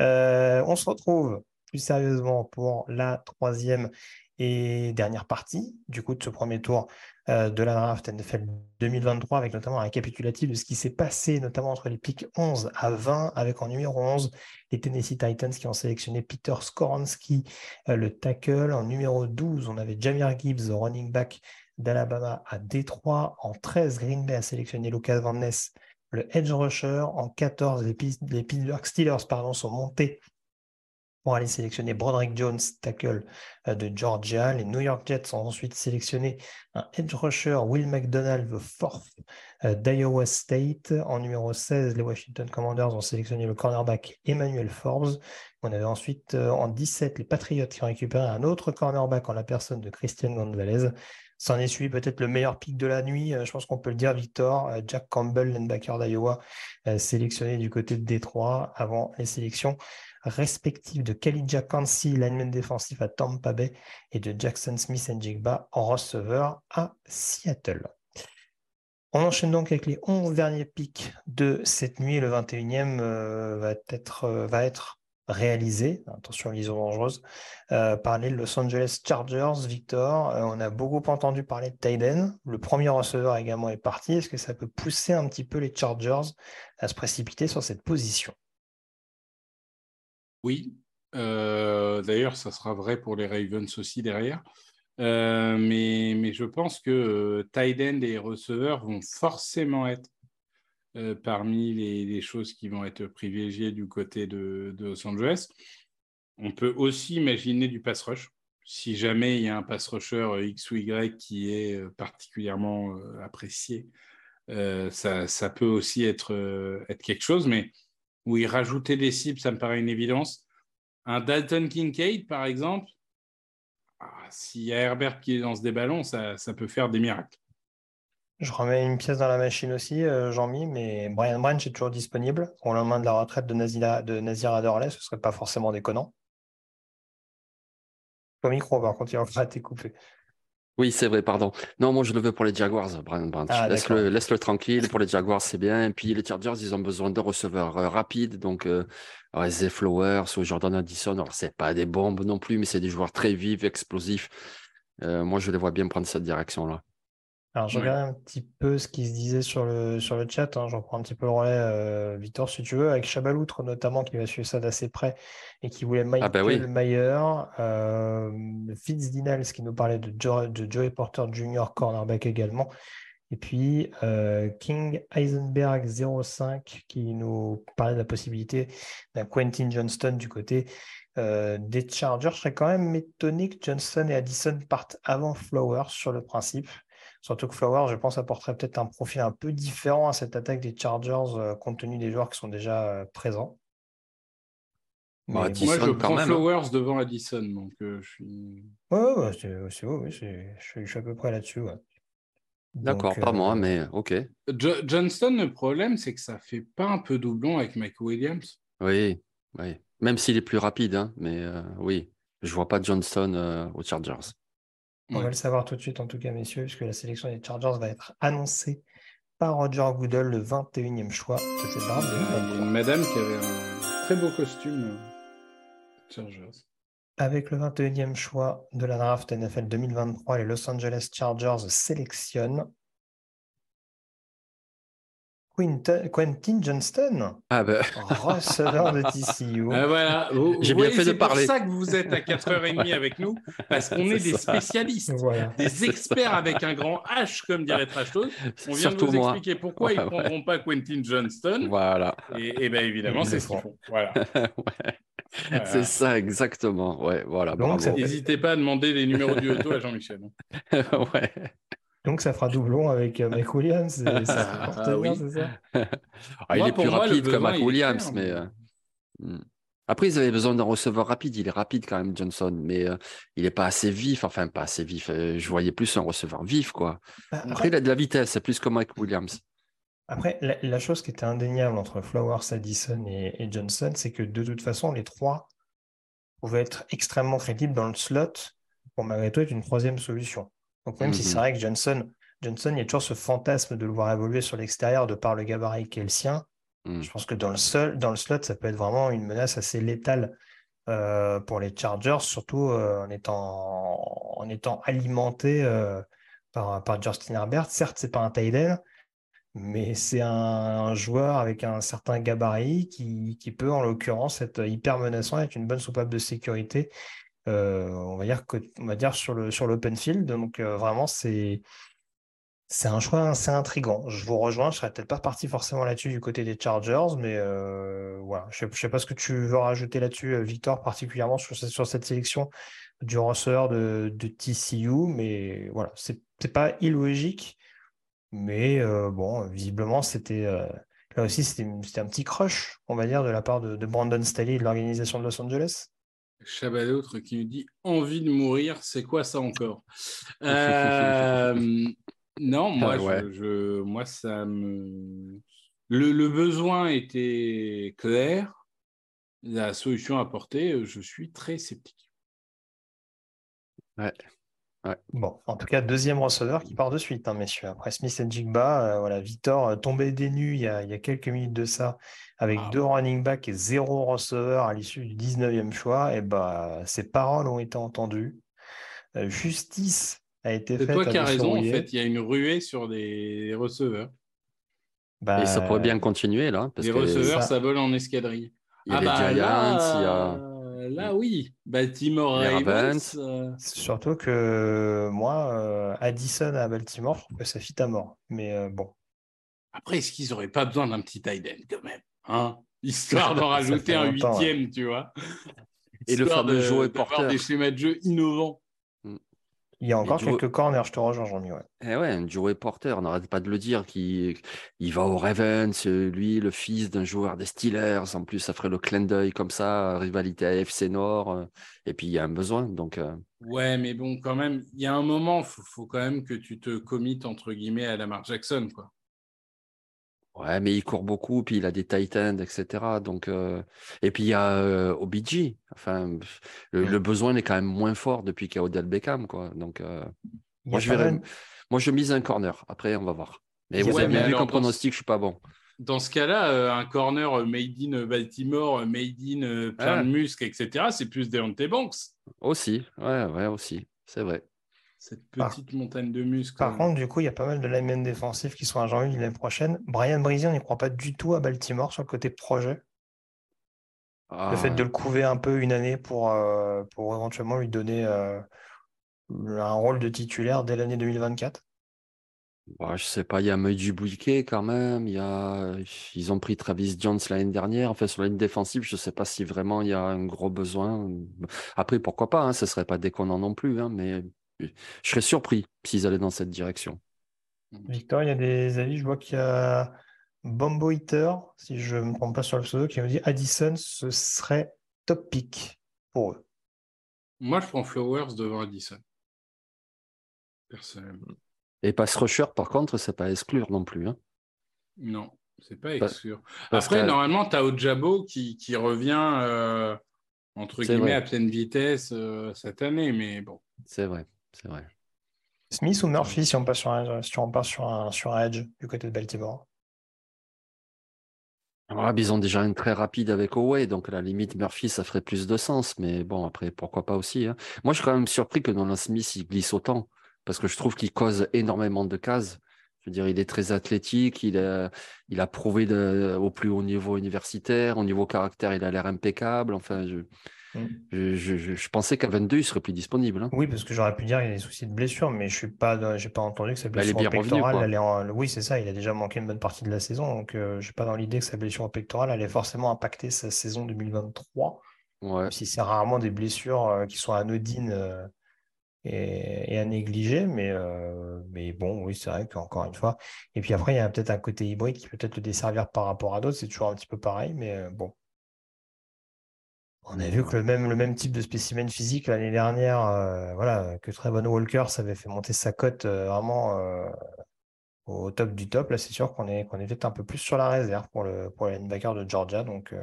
Euh, on se retrouve plus sérieusement pour la troisième et dernière partie du coup de ce premier tour euh, de la draft NFL 2023 avec notamment un récapitulatif de ce qui s'est passé notamment entre les pics 11 à 20 avec en numéro 11 les Tennessee Titans qui ont sélectionné Peter Skoronski euh, le tackle. En numéro 12 on avait Jamir Gibbs running back d'Alabama à Détroit. En 13 Green Bay a sélectionné Lucas Van Ness le edge rusher. En 14, les, Pittsburgh Steelers pardon, sont montés pour aller sélectionner Broderick Jones, tackle euh, de Georgia. Les New York Jets ont ensuite sélectionné un edge rusher, Will McDonald, the fourth euh, d'Iowa State. En numéro 16, les Washington Commanders ont sélectionné le cornerback Emmanuel Forbes. On avait ensuite euh, en 17 les Patriots qui ont récupéré un autre cornerback en la personne de Christian Gonzalez. S'en est suivi peut-être le meilleur pic de la nuit, euh, je pense qu'on peut le dire, Victor. Euh, Jack Campbell, linebacker d'Iowa, euh, sélectionné du côté de Détroit avant les sélections respectives de Kalidja Kansi, lineman défensif à Tampa Bay, et de Jackson Smith Jigba en receveur à Seattle. On enchaîne donc avec les 11 derniers pics de cette nuit. Le 21e va, être, va être réalisé, attention liaison dangereuse, euh, par les Los Angeles Chargers. Victor, euh, on a beaucoup entendu parler de Tayden. Le premier receveur également est parti. Est-ce que ça peut pousser un petit peu les Chargers à se précipiter sur cette position? Oui. Euh, d'ailleurs, ça sera vrai pour les Ravens aussi derrière. mais, mais, je pense que Tayden et receveurs vont forcément être euh, parmi les, choses qui vont être privilégiées du côté de, Los Angeles. On peut aussi imaginer du pass rush. Si jamais il y a un pass rusher euh, X ou Y qui est euh, particulièrement apprécié, ça, peut aussi être, quelque chose. Mais oui, rajouter des cibles, ça me paraît une évidence. Un Dalton Kincaid, par exemple, ah, s'il y a Herbert qui lance des ballons, ça peut faire des miracles. Je remets une pièce dans la machine aussi, euh, Jean-Mi, mais Brian Branch est toujours disponible. Au lendemain de la retraite de Nazir, de Nazir Adorley, ce ne serait pas forcément déconnant. Ton micro, par contre, il va été coupé. Oui, c'est vrai, pardon. Non, moi, je le veux pour les Jaguars, Brian Branch. Ah, laisse-le laisse -le tranquille. Pour les Jaguars, c'est bien. Et puis, les Chargers, ils ont besoin de receveurs euh, rapides. Donc, euh, Flowers ou Jordan Addison. Alors, ce pas des bombes non plus, mais c'est des joueurs très vifs, explosifs. Euh, moi, je les vois bien prendre cette direction-là. Alors, je regarde un petit peu ce qui se disait sur le, sur le chat. Hein. J'en prends un petit peu le relais, euh, Victor, si tu veux, avec Chabaloutre notamment, qui va suivre ça d'assez près et qui voulait Michael ah bah oui. Mayer, euh, Fitz Dinals qui nous parlait de, de Joey Porter Jr., cornerback également. Et puis euh, King Heisenberg 05 qui nous parlait de la possibilité d'un Quentin Johnston du côté euh, des Chargers. Je serais quand même étonné que Johnston et Addison partent avant Flowers sur le principe. Surtout que Flower, je pense, apporterait peut-être un profil un peu différent à cette attaque des Chargers, euh, compte tenu des joueurs qui sont déjà euh, présents. moi, je prends Flowers devant Addison, donc euh, je suis. Ouais, c'est oui, je, suis à peu près là-dessus. D'accord, pas moi, mais ok. Johnston, le problème, c'est que ça fait pas un peu doublon avec Mike Williams. Oui, oui. Même s'il est plus rapide, hein, mais oui, je vois pas Johnston aux Chargers. On va le savoir tout de suite, en tout cas, messieurs, puisque la sélection des Chargers va être annoncée par Roger Goodell, le 21e choix de cette draft. Il y a une madame qui avait un très beau costume. Euh, Chargers. Avec le 21e choix de la draft NFL 2023, les Los Angeles Chargers sélectionnent Quentin Johnston, ah ben. receveur de TCU. Ah, voilà, j'ai bien fait de parler. C'est pour ça que vous êtes à 4h30 avec nous, parce qu'on est, des spécialistes, des experts avec un grand H, comme dirait Trashtos. On vient de vous expliquer pourquoi ils ne prendront pas Quentin Johnston. Voilà. Et, et bien évidemment, c'est ce qu'ils font. Voilà. C'est ça, exactement. Ouais, voilà. N'hésitez pas à demander les numéros du auto à Jean-Michel. ouais. Donc ça fera doublon avec euh, Mike Williams. Ah, ah, il est plus rapide que Mike Williams, mais. Euh, hmm. Après, ils avaient besoin d'un receveur rapide. Il est rapide quand même, Johnson, mais euh, il n'est pas assez vif. Enfin, pas assez vif. je voyais plus un receveur vif, quoi. Bah, après, il a de la vitesse, c'est plus que Mike Williams. Après, la, chose qui était indéniable entre Flowers, Addison et, Johnson, c'est que de toute façon, les trois pouvaient être extrêmement crédibles dans le slot pour malgré tout être une troisième solution. Donc même si c'est mhm. vrai que Johnson, Johnson, il y a toujours ce fantasme de le voir évoluer sur l'extérieur de par le gabarit qui est le sien. Mhm. Je pense que dans le, seul, dans le slot, ça peut être vraiment une menace assez létale euh, pour les Chargers, surtout euh, en, étant, en étant alimenté euh, par, par Justin Herbert. Certes, c'est pas un tight end, mais c'est un, joueur avec un certain gabarit qui, qui peut, en l'occurrence, être hyper menaçant, être une bonne soupape de sécurité on va dire, que, on va dire sur le sur l'open field. Donc euh, vraiment, c'est c'est un choix assez intrigant. Je vous rejoins, je serais peut-être pas parti forcément là-dessus du côté des Chargers, mais euh, voilà. Je ne sais, pas ce que tu veux rajouter là-dessus, Victor, particulièrement sur, sur cette sélection du receveur de, de TCU, mais voilà, c'est pas illogique, mais bon, visiblement, c'était là aussi, c'était un petit crush, on va dire, de la part de, de Brandon Staley et de l'organisation de Los Angeles. Chabalautre qui nous dit envie de mourir, c'est quoi ça encore? Euh, Non, moi, ah je, moi, ça me. Le, besoin était clair. La solution apportée, je suis très sceptique. Ouais. Bon, en tout cas, deuxième receveur qui part de suite, hein, messieurs. Après Smith et Jigba, euh, voilà, Victor euh, tombé des nues il y, a, quelques minutes de ça, avec ah deux running backs et zéro receveur à l'issue du 19e choix. Et bah, ses paroles ont été entendues. Euh, justice a été faite. C'est toi qui as raison, en fait. Il y a une ruée sur des receveurs. Bah, et ça pourrait bien continuer là. les receveurs, ça... vole en escadrille. Il y a ah les bah Giants, il y a. Euh, là, oui. Baltimore Ravens. Euh. Surtout que moi, euh, Addison à Baltimore, je trouve que ça fit à mort. Mais bon. Après, est-ce qu'ils n'auraient pas besoin d'un petit tight quand même hein? Histoire d'en rajouter un huitième, tu vois. Et le fameux de, joueur porteur. des schémas de jeu innovants. Il y a encore quelques corners, je te rejoins, Jean-Mi. Ouais. Eh ouais, Joey Porter, on n'arrête pas de le dire, qui il va au Ravens, lui, le fils d'un joueur des Steelers. En plus, ça ferait le clin d'œil comme ça, rivalité AFC Nord. Euh, et puis, il y a un besoin. Donc, euh. Ouais, mais bon, quand même, il y a un moment, il faut, faut, quand même que tu te commites, entre guillemets, à Lamar Jackson. Quoi. Ouais, mais il court beaucoup, puis il a des tight ends, etc. Donc, euh, Et puis il y a euh, OBG. Enfin, le, besoin est quand même moins fort depuis qu'il y a Odell Beckham. Quoi. Donc, euh, moi, je moi, je mise un corner. Après, on va voir. Mais vous avez bien vu qu'en pronostic, je suis pas bon. Dans ce cas-là, un corner made in Baltimore, made in plein de muscles, etc., c'est plus Deontay Banks. Aussi, ouais, ouais, aussi. C'est vrai. Cette petite montagne de muscles. Par contre, du coup, il y a pas mal de linemen défensifs qui sont à janvier l'année prochaine. Brian Brizy, on n'y croit pas du tout à Baltimore sur le côté projet. Le fait de le couver un peu une année pour, euh, pour éventuellement lui donner euh, un rôle de titulaire dès l'année 2024 bah, Je sais pas, il y a Bouquet quand même. Il y a... Ils ont pris Travis Jones l'année dernière. En fait, sur la ligne défensive, je ne sais pas si vraiment il y a un gros besoin. Après, pourquoi pas, hein, ce ne serait pas déconnant non plus, hein, mais je serais surpris s'ils allaient dans cette direction. Victor, il y a des avis. Je vois qu'il y a Bombo Eater, si je ne me trompe pas sur le pseudo, qui me dit Addison, ce serait top pick pour eux. Moi, je prends Flowers devant Addison. Personnellement. Et pass rusher, par contre, c'est pas exclure non plus. Hein. Non, c'est pas exclure. Après, normalement, tu as Ojabo qui, qui revient euh, entre guillemets à pleine vitesse euh, cette année, mais bon. C'est vrai c'est vrai. Smith ou Murphy si on passe sur un, si on sur un, sur un edge du côté de Baltimore? Ah, ils ont déjà une très rapide avec Oway, donc à la limite Murphy ça ferait plus de sens, mais bon après pourquoi pas aussi. Hein. Moi je suis quand même surpris que Nolan Smith il glisse autant, parce que je trouve qu'il cause énormément de cases. Je veux dire, il est très athlétique, il a, il a prouvé de, au plus haut niveau universitaire, au niveau caractère, il a l'air impeccable. Enfin, je, mm. je, je, pensais qu'à 22, il serait plus disponible. Hein. Oui, parce que j'aurais pu dire qu'il a des soucis de blessure, mais je suis pas, j'ai pas entendu que sa blessure bah, pectorale allait en... Oui, c'est ça, il a déjà manqué une bonne partie de la saison, donc je euh, j'ai pas dans l'idée que sa blessure pectorale allait forcément impacter sa saison 2023. Ouais. Si c'est rarement des blessures euh, qui sont anodines. Euh, et, à négliger, mais, euh, mais bon, oui, c'est vrai qu'encore une fois. Et puis après, il y a peut-être un côté hybride qui peut peut-être le desservir par rapport à d'autres, c'est toujours un petit peu pareil, mais bon. On a vu que le même, type de spécimen physique l'année dernière, euh, voilà, que Trevon Walker, ça avait fait monter sa cote vraiment au top du top. Là, c'est sûr qu'on est, peut-être un peu plus sur la réserve pour le, pour le linebacker de Georgia. Donc,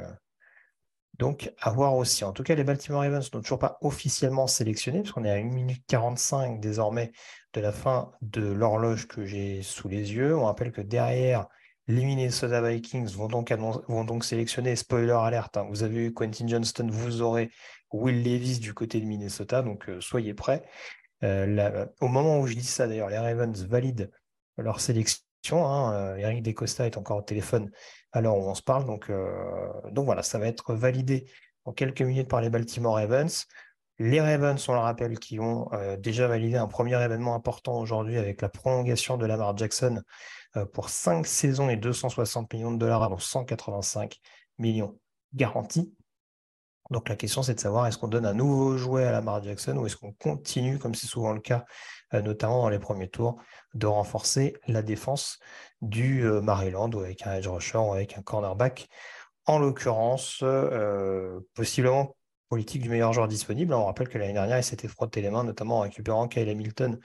donc, à voir aussi. En tout cas, les Baltimore Ravens n'ont toujours pas officiellement sélectionné, parce qu'on est à 1 minute 45 désormais de la fin de l'horloge que j'ai sous les yeux. On rappelle que derrière, les Minnesota Vikings vont donc, sélectionner, spoiler alerte, hein. vous avez eu Quentin Johnston, vous aurez Will Levis du côté de Minnesota, donc euh, soyez prêts. Euh, au moment où je dis ça, d'ailleurs, les Ravens valident leur sélection. Hein. Euh, Eric Decosta est encore au téléphone alors on se parle. Donc, voilà, ça va être validé en quelques minutes par les Baltimore Ravens. Les Ravens, on le rappelle, qui ont déjà validé un premier événement important aujourd'hui avec la prolongation de Lamar Jackson pour 5 saisons et 260 millions de dollars, donc 185 millions garantis. Donc la question, c'est de savoir est-ce qu'on donne un nouveau jouet à Lamar Jackson ou est-ce qu'on continue, comme c'est souvent le cas, notamment dans les premiers tours, de renforcer la défense du euh, Maryland ou avec un edge rusher ou avec un cornerback? En l'occurrence, euh, possiblement politique du meilleur joueur disponible. On rappelle que l'année dernière, il s'était frotté les mains, notamment en récupérant Kyle Hamilton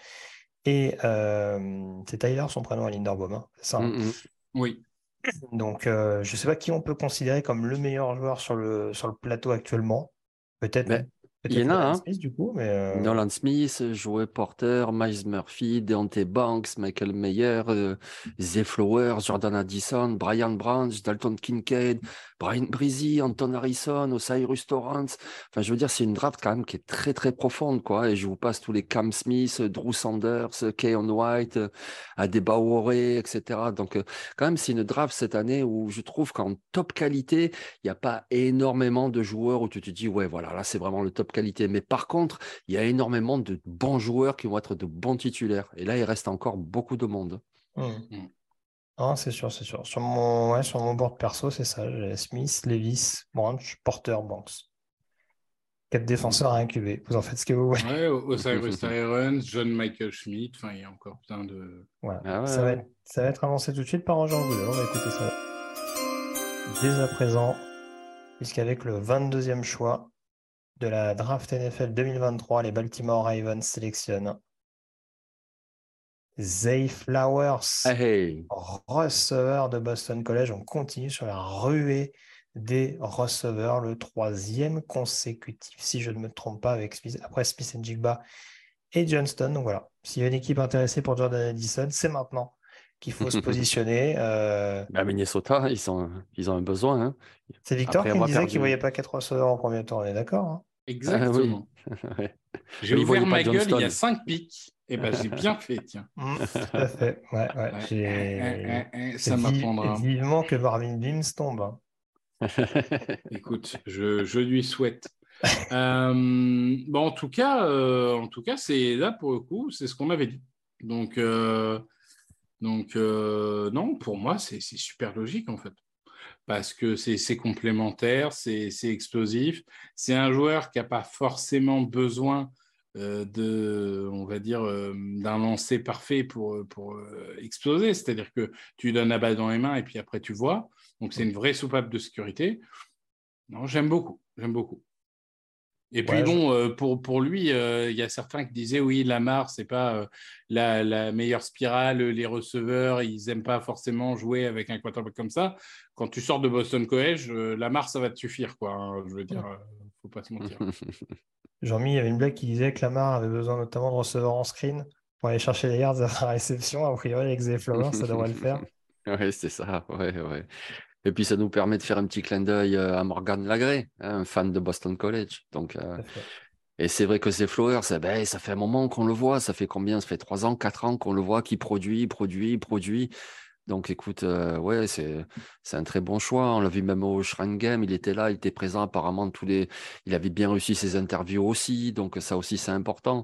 et euh, c'est Tyler son prénom à Linderbaum, hein, c'est ça hein mm, mm. Oui. Donc, je ne sais pas qui on peut considérer comme le meilleur joueur sur le, sur le plateau actuellement. Peut-être ben, il y en a, hein. Smith, du coup, mais euh... Nolan Smith, Joey Porter, Miles Murphy, Deontay Banks, Michael Mayer, euh, Zay Flowers, Jordan Addison, Brian Branch, Dalton Kincaid, Brian Breezy, Anton Harrison, Osiris Torrance. Enfin, je veux dire, c'est une draft quand même qui est très, très profonde, quoi. Et je vous passe tous les Cam Smith, Drew Sanders, Keon White, Adebayor, etc. Donc, euh, quand même, c'est une draft cette année où je trouve qu'en top qualité, il n'y a pas énormément de joueurs où tu te dis, ouais, voilà, là, c'est vraiment le top qualité. Mais par contre, il y a énormément de bons joueurs qui vont être de bons titulaires. Et là, il reste encore beaucoup de monde. Mmh. Ah, c'est sûr, c'est sûr. Sur mon, ouais, sur mon board perso, c'est ça. J'ai Smith, Levis, Branch, Porter, Banks. Quatre défenseurs à incuber. Vous en faites ce que vous voulez. Ouais, Osiris Irons, John Michael Schmidt. Enfin, il y a encore plein de. Ah ça, va être, ça, va être, avancé tout de suite par Angel Goulet. On va écouter ça dès à présent. Puisqu'avec le 22e choix, de la draft NFL 2023, les Baltimore Ravens sélectionnent Zay Flowers, hey. receveur de Boston College. On continue sur la ruée des receveurs, le troisième consécutif, si je ne me trompe pas, avec après Smith and Jigba et Johnston. Donc voilà, s'il y a une équipe intéressée pour Jordan Addison, c'est maintenant qu'il faut se positionner. Euh... Bah, Minnesota, ils, ils ont un besoin. Hein. C'est Victor qui disait qu'il ne voyait pas quatre receveurs en premier tour, on est d'accord hein Exactement. Ah j'ai ouvert ma gueule, il y a 5 pics. Et eh ben j'ai bien fait, tiens. Mmh, tout à fait. Ouais, ouais. Eh, eh, ça m'apprendra. Vivement que Marvin Beams tombe. Hein. Écoute, je, je, lui souhaite. euh, bon, en tout cas, euh, en tout cas, c'est là pour le coup, c'est ce qu'on avait dit. Donc, euh, donc non, pour moi, c'est super logique en fait parce que c'est complémentaire, c'est explosif. C'est un joueur qui n'a pas forcément besoin de, on va dire, euh, d'un lancer parfait pour, pour euh, exploser. C'est-à-dire que tu donnes la balle dans les mains et puis après tu vois. Donc c'est une vraie soupape de sécurité. Non, j'aime beaucoup, j'aime beaucoup. Et puis bon, euh, pour, pour lui, euh, il y a certains qui disaient oui, Lamar, c'est pas euh, la, la, meilleure spirale, les receveurs, ils n'aiment pas forcément jouer avec un quarterback comme ça. Quand tu sors de Boston College, Lamar, ça va te suffire, quoi. Hein, je veux dire, faut pas se mentir. Jean-Mi, il y avait une blague qui disait que Lamar avait besoin notamment de receveurs en screen pour aller chercher les yards à la réception. A priori, avec Zay Flowers, ça devrait le faire. Oui, c'est ça. Ouais, ouais. Et puis, ça nous permet de faire un petit clin d'œil euh, à Morgan Lagré, hein, un fan de Boston College. Donc, euh, Et c'est vrai que ces Flowers, ben, ça fait un moment qu'on le voit. Ça fait combien? Ça fait trois ans, quatre ans qu'on le voit qui produit, produit, produit. Donc écoute, euh, ouais, c'est un très bon choix. On l'a vu même au Shrine Game, il était là, il était présent apparemment tous les. Il avait bien réussi ses interviews aussi, donc ça aussi c'est important.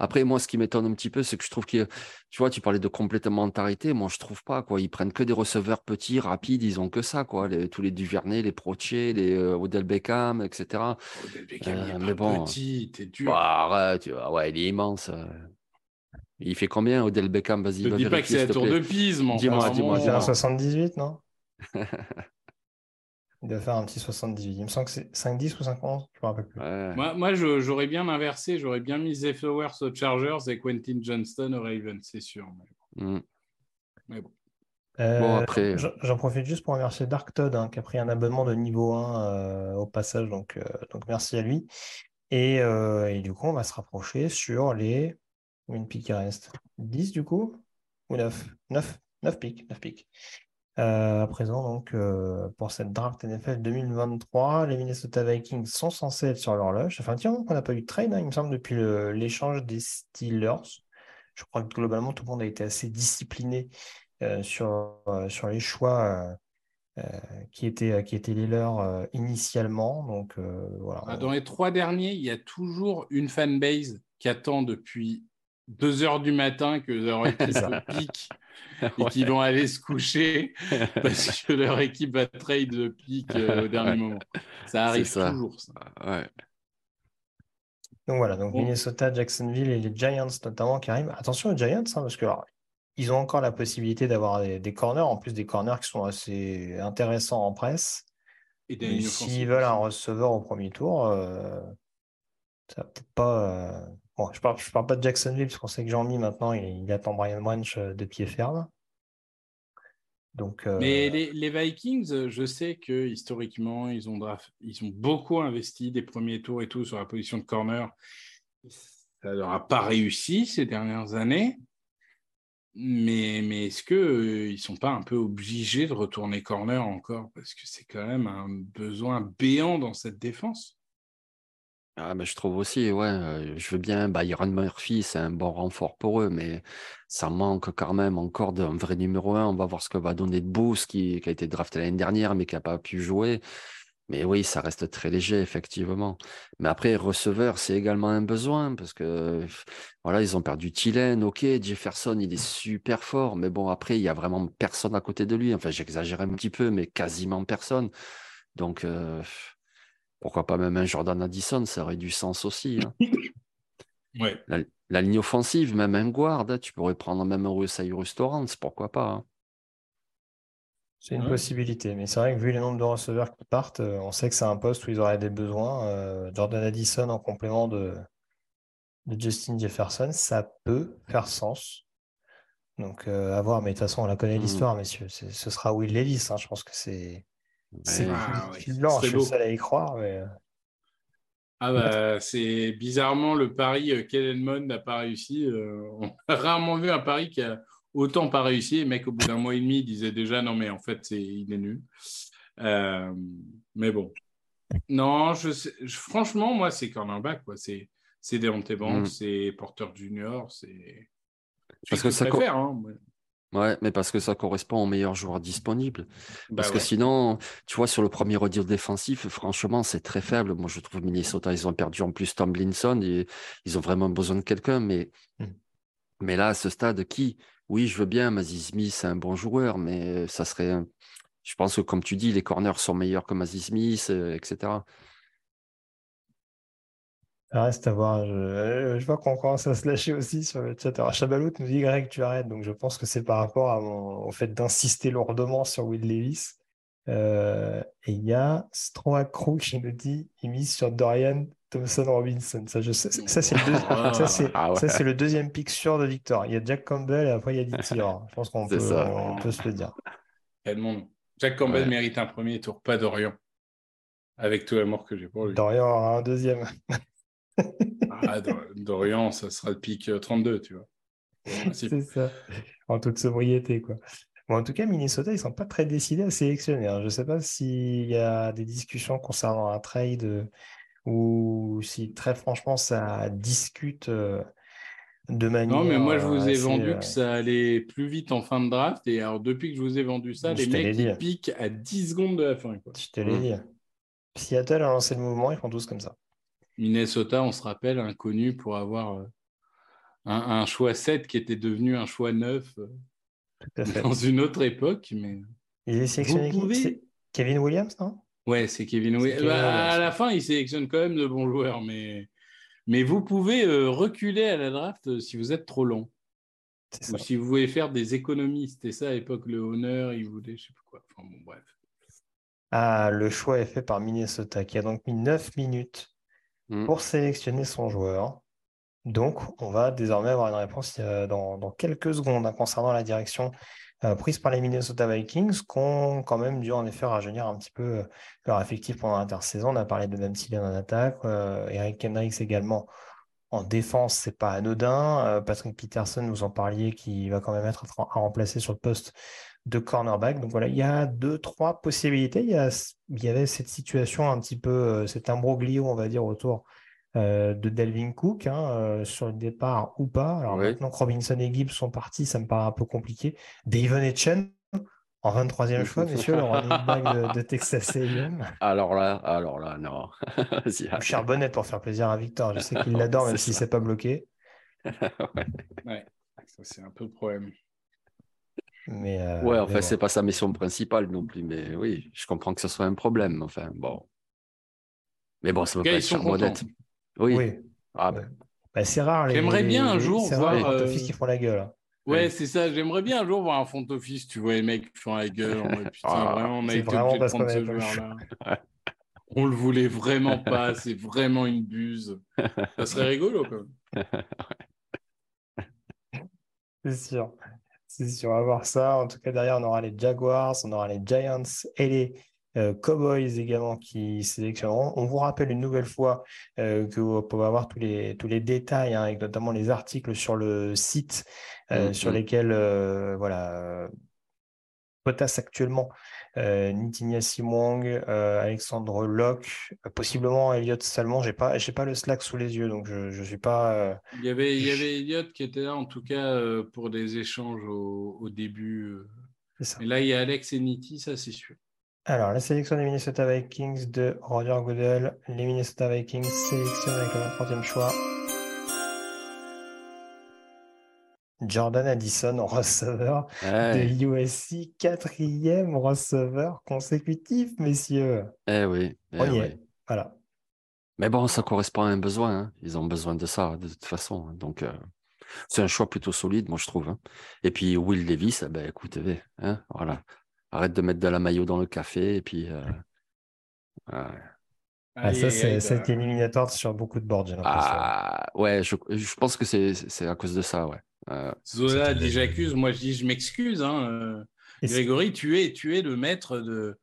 Après, moi, ce qui m'étonne un petit peu, c'est que je trouve que, tu vois, tu parlais de complémentarité, moi je trouve pas quoi. Ils prennent que des receveurs petits, rapides, ils ont que ça quoi. tous les Duvernay, les Proche, les euh, Odell Beckham, etc. Odell Beckham, il est euh, mais bon, petit, t'es dur. Bah, arrête, tu vois, ouais, il est immense. Il fait combien Odell Beckham Vas-y, Ne dis pas que c'est la tour de Pise, mon Dis-moi, dis-moi. Il un 78, non Il doit faire un petit 78. Il me semble que c'est 5-10 ou 5-11, je me rappelle plus. Moi, moi j'aurais bien inversé. J'aurais bien mis Zay Flowers aux Chargers et Quentin Johnston aux Ravens, c'est sûr. Mais... Mm. bon. Euh, bon, après... J'en profite juste pour remercier Dark Todd hein, qui a pris un abonnement de niveau 1 euh, au passage, donc, euh, donc merci à lui. Et, et, du coup, on va se rapprocher sur les une pique qui reste 10 du coup Ou 9 9 9 piques. 9 piques. Euh, à présent, donc, euh, pour cette draft NFL 2023, les Minnesota Vikings sont censés être sur l'horloge. Enfin, tiens, on n'a pas eu de trade, hein, il me semble, depuis l'échange des Steelers. Je crois que globalement, tout le monde a été assez discipliné euh, sur, sur les choix qui, étaient, qui étaient les leurs initialement. Donc, dans les trois derniers, il y a toujours une fanbase qui attend depuis 2 heures du matin que leur équipe pique et qu'ils vont aller se coucher parce que leur équipe va trade le pic euh, au dernier moment. Ça arrive toujours. Ça. Donc voilà, donc Minnesota, Jacksonville et les Giants notamment qui arrivent. Attention aux Giants, hein, parce que ils ont encore la possibilité d'avoir des, corners, en plus des corners qui sont assez intéressants en presse. Et s'ils veulent un receveur au premier tour, euh, ça peut-être pas. Euh, Bon, je parle, parle pas de Jacksonville parce qu'on sait que Jean-Mi maintenant il, attend Brian Branch euh, de pied ferme. Donc, euh, Mais les, Vikings, euh, je sais que historiquement, ils ont, beaucoup investi des premiers tours et tout sur la position de corner. Ça ne leur a pas réussi ces dernières années. Mais, mais est-ce qu'ils ne sont pas un peu obligés de retourner corner encore? Parce que c'est quand même un besoin béant dans cette défense. Ah, je trouve aussi, ouais, je veux bien, Byron Murphy, c'est un bon renfort pour eux, mais ça manque quand même encore d'un vrai numéro un. On va voir ce que va donner de qui, a été drafté l'année dernière, mais qui n'a pas pu jouer. Mais oui, ça reste très léger, effectivement. Mais après, receveur, c'est également un besoin, parce que voilà, ils ont perdu Tillen, ok, Jefferson, il est super fort, mais bon, après, il y a vraiment personne à côté de lui. Enfin, j'exagère un petit peu, mais quasiment personne. Donc, pourquoi pas même un Jordan Addison, ça aurait du sens aussi. Hein. ouais. la, ligne offensive, même un guard, hein, tu pourrais prendre même un Cyrus Torrance, pourquoi pas. Hein. C'est une possibilité, mais c'est vrai que vu les nombres de receveurs qui partent, euh, on sait que c'est un poste où ils auraient des besoins. Euh, Jordan Addison en complément de, Justin Jefferson, ça peut faire sens. Donc euh, à voir, mais de toute façon, on la connaît mmh. l'histoire, messieurs. Ce sera Will Levis. je pense que c'est c'est ah, je suis à y croire. Euh. Ah bah, c'est bizarrement le pari euh, Edmond n'a pas réussi. Euh, on a rarement vu un pari qui a autant pas réussi. Le mec, au bout d'un mois et demi, il disait déjà non, mais en fait, il est nul. mais bon. Non, je, franchement, moi, c'est cornerback. Quoi. C'est, c'est Deontay Banks, mm. c'est Porter Junior, c'est. Parce que, ça, préfère, hein, Ouais, mais parce que ça correspond aux meilleurs joueurs disponibles. Bah parce que sinon, tu vois, sur le premier redire défensif, franchement, c'est très faible. Moi, je trouve Minnesota, ils ont perdu en plus Tomlinson et ils ont vraiment besoin de quelqu'un. Mais, mmh. mais là, à ce stade, qui? Oui, je veux bien, Mazzy Smith, c'est un bon joueur, mais ça serait. Je pense que, comme tu dis, les corners sont meilleurs que Mazzy Smith, euh, etc reste à voir. Je, vois qu'on commence à se lâcher aussi sur le chat. Alors, Chabalout nous dit Greg, tu arrêtes. Donc, je pense que c'est par rapport au fait d'insister lourdement sur Will Levis. Euh, et il y a Stroacrou qui nous dit il mise sur Dorian Thompson Robinson. Ça, je ça, c'est le, ah, le, deuxième pic sûr de Victor. Il y a Jack Campbell et après, il y a Dick Je pense qu'on peut, peut, se le dire. Jack Campbell mérite un premier tour, pas Dorian. Avec tout l'amour que j'ai pour lui. Dorian aura un deuxième. Ah, Dorian, ça sera le pic 32, euh, tu vois. C'est ça, en toute sobriété, quoi. Bon, en tout cas, Minnesota, ils ne sont pas très décidés à sélectionner. Hein. Je ne sais pas s'il y a des discussions concernant un trade ou si très franchement ça discute de manière. Non, mais moi je vous ai vendu que ça allait plus vite en fin de draft. Et alors, depuis que je vous ai vendu ça, les mecs ils piquent à 10 secondes de la fin. Je te l'ai dit. Seattle a lancé le mouvement, ils font tous comme ça. Minnesota, on se rappelle, inconnu pour avoir un, choix 7 qui était devenu un choix 9 dans une autre époque. Mais... Il est sélectionné Kevin Williams, non? Ouais, c'est Kevin, bah, Williams. À la fin, il sélectionne quand même de bons joueurs, mais, mais vous pouvez euh, reculer à la draft euh, si vous êtes trop long. Ou si vous voulez faire des économies. C'était ça à l'époque, le honneur, il voulait, je sais pas quoi. Enfin bon, bref. Ah, le choix est fait par Minnesota, qui a donc mis 9 minutes hmm. pour sélectionner son joueur. Donc, on va désormais avoir une réponse euh, dans, quelques secondes hein, concernant la direction euh, prise par les Minnesota Vikings, qui ont quand même dû en effet rajeunir un petit peu euh, leur effectif pendant l'intersaison. On a parlé de Van en attaque, Eric Kendricks également en défense, c'est pas anodin. Patrick Peterson, vous en parliez, qui va quand même être à remplacer sur le poste de cornerback. Donc voilà, il y a deux, trois possibilités. Il y, avait cette situation un petit peu, cet imbroglio, on va dire, autour euh, de Delvin Cook hein, euh, sur le départ ou pas. Alors maintenant que Robinson et Gibbs sont partis, ça me paraît un peu compliqué. David Etchen en 23e choix, messieurs, le running back de, Texas A&M. Alors là, alors là, non. Charbonnet pour faire plaisir à Victor. Je sais qu'il l'adore, même si c'est pas bloqué. ouais. ça c'est un peu le problème. Mais euh, ouais, enfin, c'est pas sa mission principale non plus, mais oui, je comprends que ce soit un problème. Enfin, bon. Mais bon, ça ne veut pas être Charbonnet. Oui. Ah, ben. bah, c'est rare. J'aimerais bien un jour voir. les euh, qui font la gueule. Hein. Ouais, c'est ça. J'aimerais bien un jour voir un front office. Tu vois les mecs qui font la gueule. putain, ah, vraiment, on a été obligé de prendre ce joueur-là. on le voulait vraiment pas. C'est vraiment une buse. Ça serait rigolo, quand même. c'est sûr. Sûr. On va voir ça. En tout cas, derrière, on aura les Jaguars, on aura les Giants et les euh, Cowboys également qui sélectionneront. On vous rappelle une nouvelle fois euh, que vous pouvez avoir tous les, tous les détails, hein, avec notamment les articles sur le site euh, mm, sur mm. lesquels voilà, potasse actuellement Nitinia Simwang, Alexandre Locke, possiblement Elliot Salmon. Je n'ai pas, pas le Slack sous les yeux, donc je ne suis pas. Il, y avait, il y avait Elliot qui était là, en tout cas, pour des échanges au, au début. Et là, il y a Alex et Niti, ça c'est sûr. Alors, la sélection des Minnesota Vikings de Roger Goodell. Les Minnesota Vikings sélectionnent avec le 23e choix. Jordan Addison, receveur de USC, quatrième receveur consécutif, messieurs. Eh oui. Eh On y est. Voilà. Mais bon, ça correspond à un besoin. Hein. Ils ont besoin de ça, de toute façon. Donc, euh, c'est un choix plutôt solide, moi, je trouve. Hein. Et puis, Will Davis, eh ben, écoutez, hein, voilà arrête de mettre de la maillot dans le café et puis. Euh, ah, ça, c'est éliminatoire sur beaucoup de boards, Ah, ouais, je, je pense que c'est à cause de ça, ouais. Euh, Zola dit j'accuse, moi je dis je m'excuse. Hein, euh. Grégory, tu es, tu es le maître de,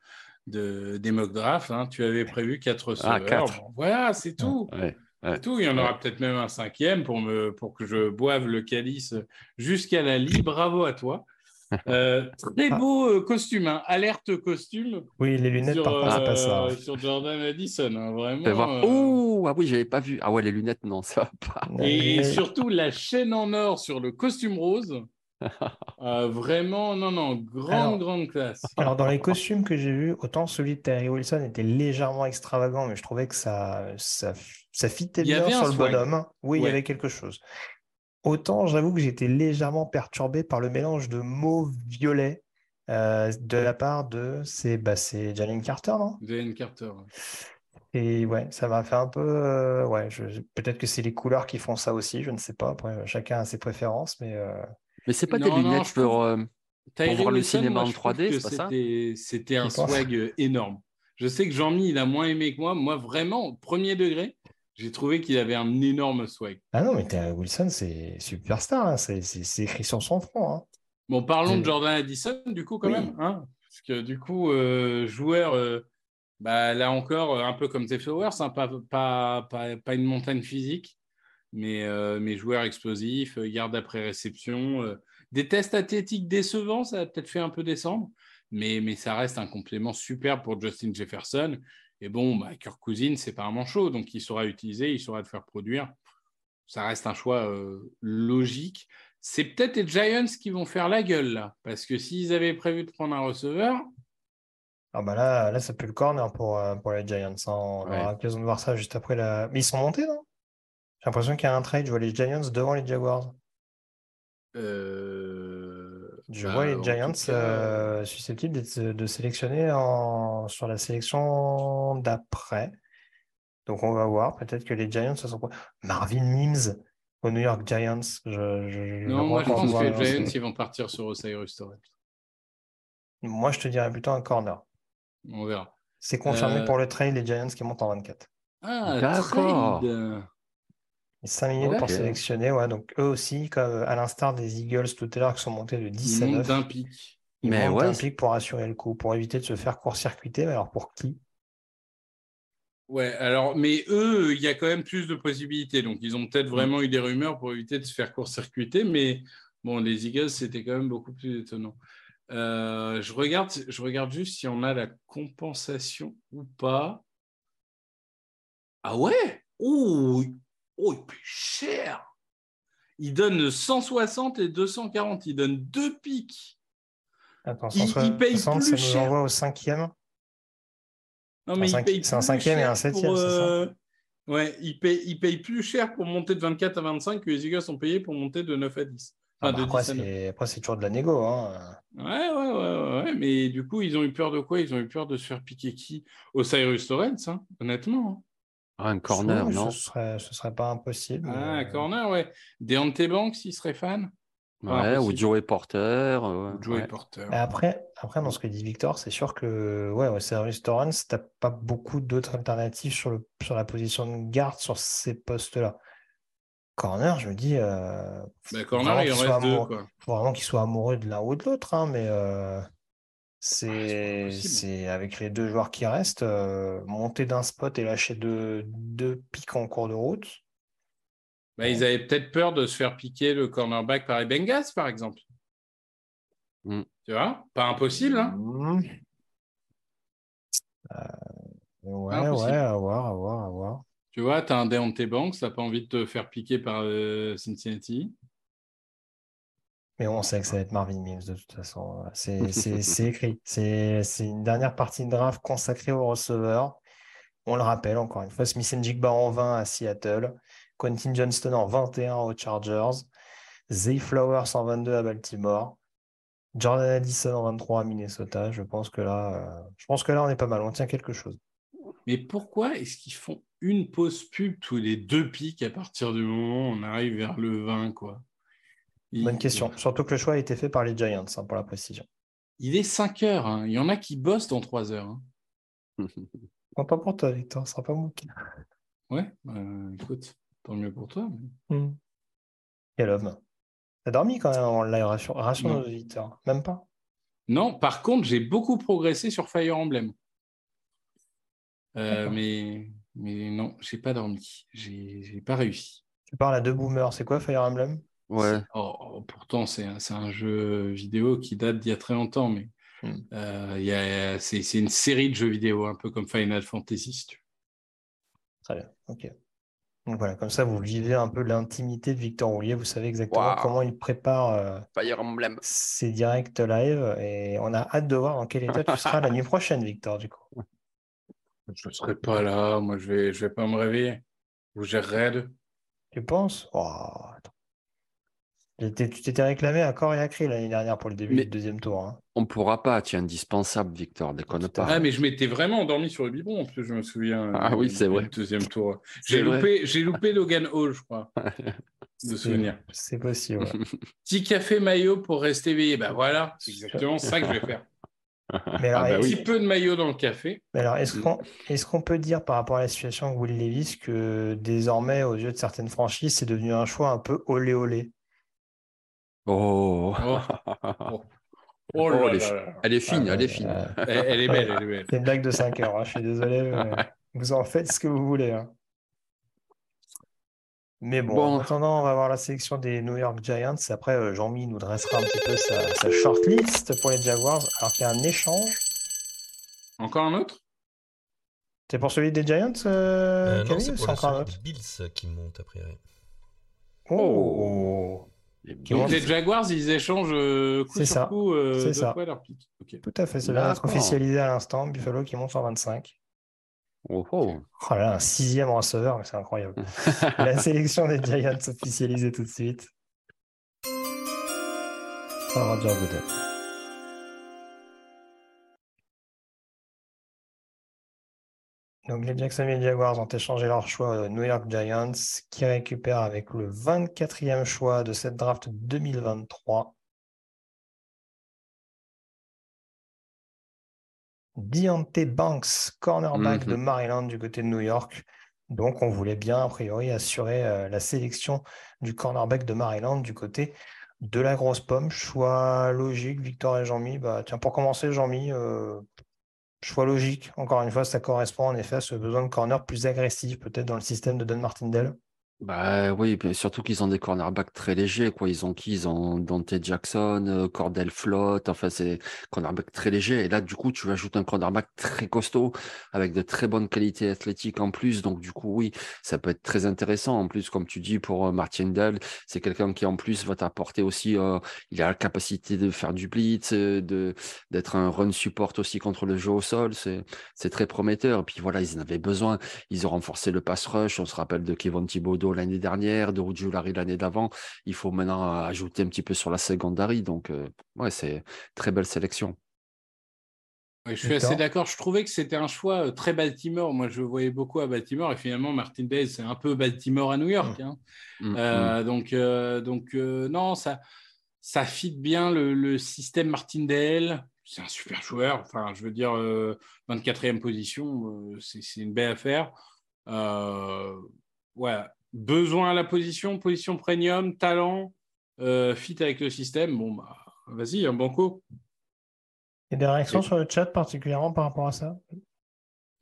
de, des mock drafts. Hein. Tu avais prévu quatre ah, receveurs. voilà, c'est tout. tout. Il y en aura peut-être même un cinquième pour, me, pour que je boive le calice jusqu'à la lie. Bravo à toi. Euh, très ah. beau euh, costume, hein. alerte costume. Oui, les lunettes, sur, par contre, c'est pas ça. Euh, sur Jordan Addison, hein, vraiment. Oh, ah oui, j'avais pas vu. Ah ouais, les lunettes, non, ça va pas. Et surtout la chaîne en or sur le costume rose. vraiment, non, non, grande, grande classe. Alors, dans les costumes que j'ai vus, autant celui de Terry Wilson était légèrement extravagant, mais je trouvais que ça, ça, ça fitait bien sur le bonhomme. Oui, il y avait quelque chose. Autant, j'avoue que j'étais légèrement perturbé par le mélange de mauve violet euh, de la part de. C'est bah, Jalen Carter, non? Jalen Carter. Et ouais, ça m'a fait un peu. Euh, ouais, peut-être que c'est les couleurs qui font ça aussi, je ne sais pas. Après, chacun a ses préférences, mais. Euh... Mais c'est pas des lunettes pour, euh, pour voir le cinéma en 3D, c'est pas ça? C'était un swag énorme. Je sais que Jean-Mi, il a moins aimé que moi. Moi, vraiment, premier degré, j'ai trouvé qu'il avait un énorme swag. Ah non, mais Wilson, c'est superstar. Hein. C'est écrit sur son front. Hein. Bon, parlons de Jordan Addison, du coup, quand même. Hein Parce que, du coup, euh, joueur, euh, bah, là encore, un peu comme T. Flowers, pas, pas, pas, une montagne physique, mais, euh, mais joueur explosif, garde après réception. des tests athlétiques décevants, ça a peut-être fait un peu descendre, mais, mais ça reste un complément super pour Justin Jefferson Et bon, bah, Kirk Cousins, c'est pas un manchot, donc il saura utiliser, il saura te faire produire. Ça reste un choix euh, logique. C'est peut-être les Giants qui vont faire la gueule là, parce que s'ils avaient prévu de prendre un receveur. Ah bah là, là ça pue le corner pour, euh, pour les Giants. Hein. On aura l'occasion de voir ça juste après la. Mais ils sont montés, non? J'ai l'impression qu'il y a un trade. Je vois les Giants devant les Jaguars. Euh... Je vois les Giants euh, susceptibles de sélectionner en... sur la sélection d'après. Donc on va voir. Peut-être que les Giants, ça sont Marvin Mims aux New York Giants. Je, non, moi je pense que les Giants ils vont partir sur Osiris Torrent. Moi je te dirais plutôt un corner. On verra. C'est confirmé euh, pour le trail les Giants qui montent en 24. Ah, d'accord. 5 minutes pour sélectionner, ouais. Donc eux aussi, comme à l'instar des Eagles tout à l'heure qui sont montés de 10 à 9. d'un pic. Ils mais montent d'un pic pour assurer le coup, pour éviter de se faire court-circuiter. Mais alors pour qui? Ouais, alors, mais eux, il y a quand même plus de possibilités. Donc, ils ont peut-être mm. vraiment eu des rumeurs pour éviter de se faire court-circuiter. Mais bon, les Eagles, c'était quand même beaucoup plus étonnant. Euh, je, regarde, je regarde juste si on a la compensation ou pas. Ah ouais? Oh, oh il paye cher Il donne 160 et 240. Il donne deux pics. Attends, il, paye plus ça nous envoie au cinquième non, mais c'est un cinquième et un septième, c'est ça euh, Ouais, il paye, il paye plus cher pour monter de 24 à 25 que les Eagles ont payé pour monter de 9 à 10. Ah bah après, c'est toujours de la négo. Hein. Ouais, ouais, ouais, ouais, mais du coup, ils ont eu peur de quoi? Ils ont eu peur de se faire piquer qui? Au Cyrus Torrens, hein, honnêtement. Ah, un corner, non Ce serait, ce serait pas impossible. Ah, un corner, ouais. Deontay Banks, il serait fan? Ouais, ou Joey Porter. Joey Porter. après, après, dans ce que dit Victor, c'est sûr que ouais, au service Torrance, tu n'as pas beaucoup d'autres alternatives sur, le, sur la position de garde sur ces postes-là. Corner, je me dis. Euh, bah, corner, il en reste deux. Il faut vraiment qu'il soit amoureux de l'un ou de l'autre, hein, mais euh, c'est avec les deux joueurs qui restent, euh, monter d'un spot et lâcher deux, deux pics en cours de route. Bah, ils avaient peut-être peur de se faire piquer le cornerback par les Bengals, par exemple. Mm. Tu vois? Pas impossible, hein mm. euh, Ouais, ouais, à voir, à voir, à voir. Tu vois, tu as un Deontay Banks, tu n'as pas envie de te faire piquer par euh, Cincinnati. Mais on sait que ça va être Marvin Mims de toute façon. C'est écrit. C'est une dernière partie de draft consacrée aux receveurs. On le rappelle encore une fois, Smith Jigba en 20 à Seattle. Quentin Johnston en 21 aux Chargers, Zay Flowers en 22 à Baltimore, Jordan Addison en 23 à Minnesota. Je pense que là, euh, je pense que là, on est pas mal. On tient quelque chose. Mais pourquoi est-ce qu'ils font une pause pub tous les deux pics à partir du moment où on arrive vers le 20 quoi? Bonne question. Surtout que le choix a été fait par les Giants, hein, pour la précision. Il est 5 heures. Hein. Il y en a qui bossent dans 3 heures. Hein. Content pour toi, Victor. Ce sera pas mon cas. Ouais, euh, écoute. Tant mieux pour toi. Hmm. Quel homme. T'as dormi quand même en live, rassure, nos auditeurs. Même pas? Non, par contre, j'ai beaucoup progressé sur Fire Emblem. Euh, mais, mais non, j'ai pas dormi. J'ai pas réussi. Tu parles à deux boomers. C'est quoi Fire Emblem? Ouais. Oh, pourtant, c'est un, un, jeu vidéo qui date d'il y a très longtemps, mais hmm. euh, c'est une série de jeux vidéo, un peu comme Final Fantasy. Très bien, ok. Donc voilà, comme ça, vous vivez un peu l'intimité de Victor Roulier. Vous savez exactement comment il prépare euh, ses directs live. Et on a hâte de voir en quel état tu seras la nuit prochaine, Victor, du coup. Je ne serai pas là. Moi, je ne vais, je vais pas me réveiller. Vous gérerez Tu penses? Oh, tu t'étais réclamé à corps et à cri l'année dernière pour le début du deuxième tour. Hein. On ne pourra pas, tu es indispensable, Victor, déconne pas. Ah, mais je m'étais vraiment endormi sur le biberon, en plus, je me souviens. Ah oui, c'est vrai. Deuxième tour. J'ai loupé, loupé Logan Hall, je crois. de souvenir. C'est possible. Petit café maillot pour rester éveillé. Ben voilà, c'est exactement ça que je vais faire. Mais alors, un petit peu de maillot dans le café. Mais alors, est-ce qu'on est qu'on peut dire par rapport à la situation de Will Levis que désormais, aux yeux de certaines franchises, c'est devenu un choix un peu olé olé? Oh. oh. oh. oh elle, est elle, est fine, elle est fine. elle, est belle, elle est belle. C'est une blague de 5 heures, hein, je suis désolé. vous en faites ce que vous voulez. Hein. Mais bon, en attendant, on va voir la sélection des New York Giants. Après, euh, Jean-Mi nous dressera un petit peu sa, sa shortlist pour les Jaguars. Alors qu'il y a un échange. Encore un autre? C'est pour celui des Giants, euh, Non, c'est pour le Bills qui monte a priori. Oh, Donc les Jaguars, ils échangent coup sur coup c'est ça. leur pick? Tout à fait, c'est vient d'être officialisé à l'instant. Buffalo qui monte en 25. Oh, oh. oh là, un sixième receveur, c'est incroyable. La sélection des Giants officialisée tout de suite. Roger Goodell. Donc les Jacksonville Jaguars ont échangé leur choix aux New York Giants qui récupèrent avec le 24e choix de cette draft 2023 Deontay Banks, cornerback de mhm. Maryland du côté de New York. Donc, on voulait bien, a priori, assurer euh, la sélection du cornerback de Maryland du côté de la grosse pomme. Choix logique, Victor et Jean-Mi. Bah, tiens, pour commencer, Jean-Mi, euh, choix logique. Encore une fois, ça correspond en effet à ce besoin de corner plus agressif, peut-être dans le système de Don Martindale. Bah oui, surtout qu'ils ont des cornerbacks très légers, quoi. Ils ont qui? Ils ont Dante Jackson, euh, Cordell Flott, enfin c'est cornerbacks très légers. Et là, du coup, tu ajoutes un cornerback très costaud, avec de très bonnes qualités athlétiques en plus. Donc du coup, oui, ça peut être très intéressant. En plus, comme tu dis, pour euh, Martin Dell, c'est quelqu'un qui en plus va t'apporter aussi, euh, il a la capacité de faire du blitz, de d'être un run support aussi contre le jeu au sol. C'est c'est très prometteur. Et puis voilà, ils en avaient besoin. Ils ont renforcé le pass rush. On se rappelle de Kevin Thibodeau l'année dernière, de Rudy l'année d'avant. Il faut maintenant ajouter un petit peu sur la secondary. Donc, euh, ouais, c'est très belle sélection. je suis assez d'accord. Je trouvais que c'était un choix euh, très Baltimore. Moi, je voyais beaucoup à Baltimore. Et finalement, Martin Day, c'est un peu Baltimore à New York. Mmh. Hein. Mmh, euh, mmh. Donc, donc non, ça, ça fit bien le, système Martindale. C'est un super joueur. Enfin, je veux dire, 24e position, c'est une belle affaire. ouais, besoin à la position, position premium, talent, euh, fit avec le système, bon, bah, vas-y, un banco. Et des réactions sur le chat particulièrement par rapport à ça?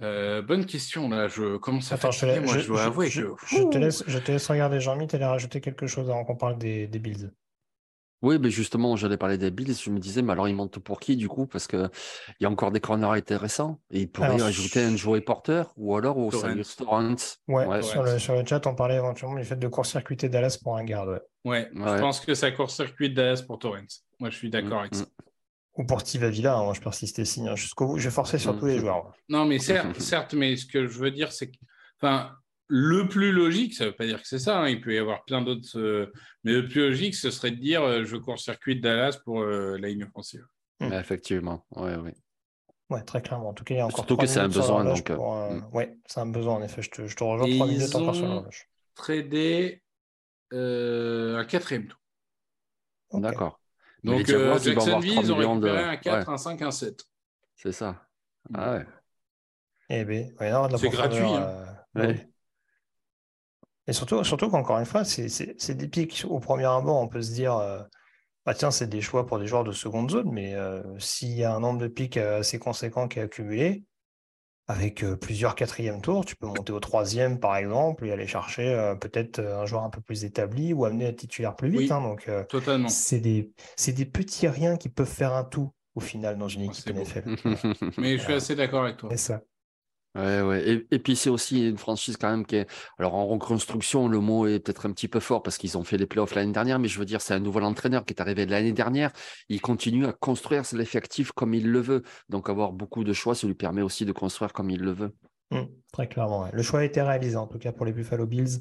Euh, bonne question là, je commence à Attends, je, moi, je, dois avouer que... je, te laisse, je te laisse regarder Jean-Mi, tu allais rajouter quelque chose avant qu'on parle des, des builds. Oui, mais justement, j'allais parler des Bills. Je me disais, mais alors, ils montent pour qui, du coup? Parce qu'il y a encore des corners intéressants. Et ils pourraient ajouter un joueur porteur ou alors au Torrance. Torrance. Ouais, Sur, le, sur, le, chat, on parlait éventuellement du fait de court-circuiter Dallas pour un garde. Ouais, je pense que ça court-circuite Dallas pour Torrance. Moi, je suis d'accord avec mm, ça. Mm. Ou pour Steve Avila, hein, moi je persiste signe hein, jusqu'au bout. Je vais forcer sur mm. tous les joueurs. Non, mais certes, certes, mais ce que je veux dire, c'est que. Enfin, le plus logique, ça ne veut pas dire que c'est ça, hein, il peut y avoir plein d'autres, euh, mais le plus logique, ce serait de dire euh, je court-circuite Dallas pour euh, la ligne offensive. Hmm. Effectivement, oui, oui. Ouais, très clairement. En tout cas, il y a encore Surtout que c'est un besoin. Donc, hmm. Oui, c'est un besoin, en effet. Je te, je te rejoins trois minutes encore sur Tradé un quatrième tour. D'accord. Donc, Jacksonville, ils ont récupéré un 4, un 5, un 7. C'est ça. Ah ouais. Eh bien, c'est gratuit. Hein. Et surtout, surtout qu'encore une fois, c'est des pics au premier abord, on peut se dire, euh, bah tiens, c'est des choix pour des joueurs de seconde zone, mais euh, s'il y a un nombre de pics euh, assez conséquent qui est accumulé, avec plusieurs quatrièmes tours, tu peux monter au troisième par exemple et aller chercher peut-être un joueur un peu plus établi ou amener un titulaire plus vite. Hein, donc, totalement. C'est des, des, petits riens qui peuvent faire un tout au final dans une oh, équipe NFL. mais je suis assez d'accord avec toi. C'est ça. Ouais, ouais. Et, puis c'est aussi une franchise quand même qui est, alors en reconstruction, le mot est peut-être un petit peu fort parce qu'ils ont fait les playoffs l'année dernière, mais je veux dire, c'est un nouvel entraîneur qui est arrivé l'année dernière. Il continue à construire l'effectif comme il le veut. Donc avoir beaucoup de choix, ça lui permet aussi de construire comme il le veut. Mmh, très clairement. Le choix a été réalisé, en tout cas pour les Buffalo Bills,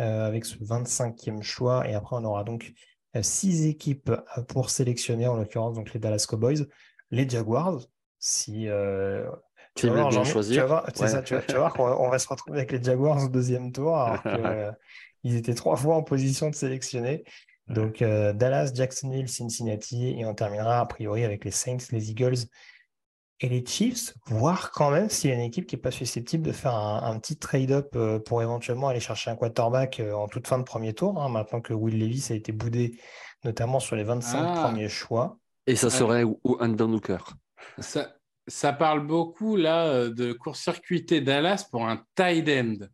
euh, avec ce 25e choix. Et après, on aura donc euh, six équipes euh, pour sélectionner, en l'occurrence donc les Dallas Cowboys, les Jaguars, si tu vas voir, choisir. Tu vas voir, qu'on va se retrouver avec les Jaguars au deuxième tour, alors qu'ils étaient trois fois en position de sélectionner. Donc euh, Dallas, Jacksonville, Cincinnati, et on terminera a priori avec les Saints, les Eagles et les Chiefs, voir quand même s'il y a une équipe qui n'est pas susceptible de faire un, petit trade-up euh, pour éventuellement aller chercher un quarterback euh, en toute fin de premier tour, hein, maintenant que Will Levis a été boudé, notamment sur les 25 ah. premiers choix. Et ça serait où un Hooker? Ça, ça parle beaucoup là euh, de court-circuiter Dallas pour un tight end.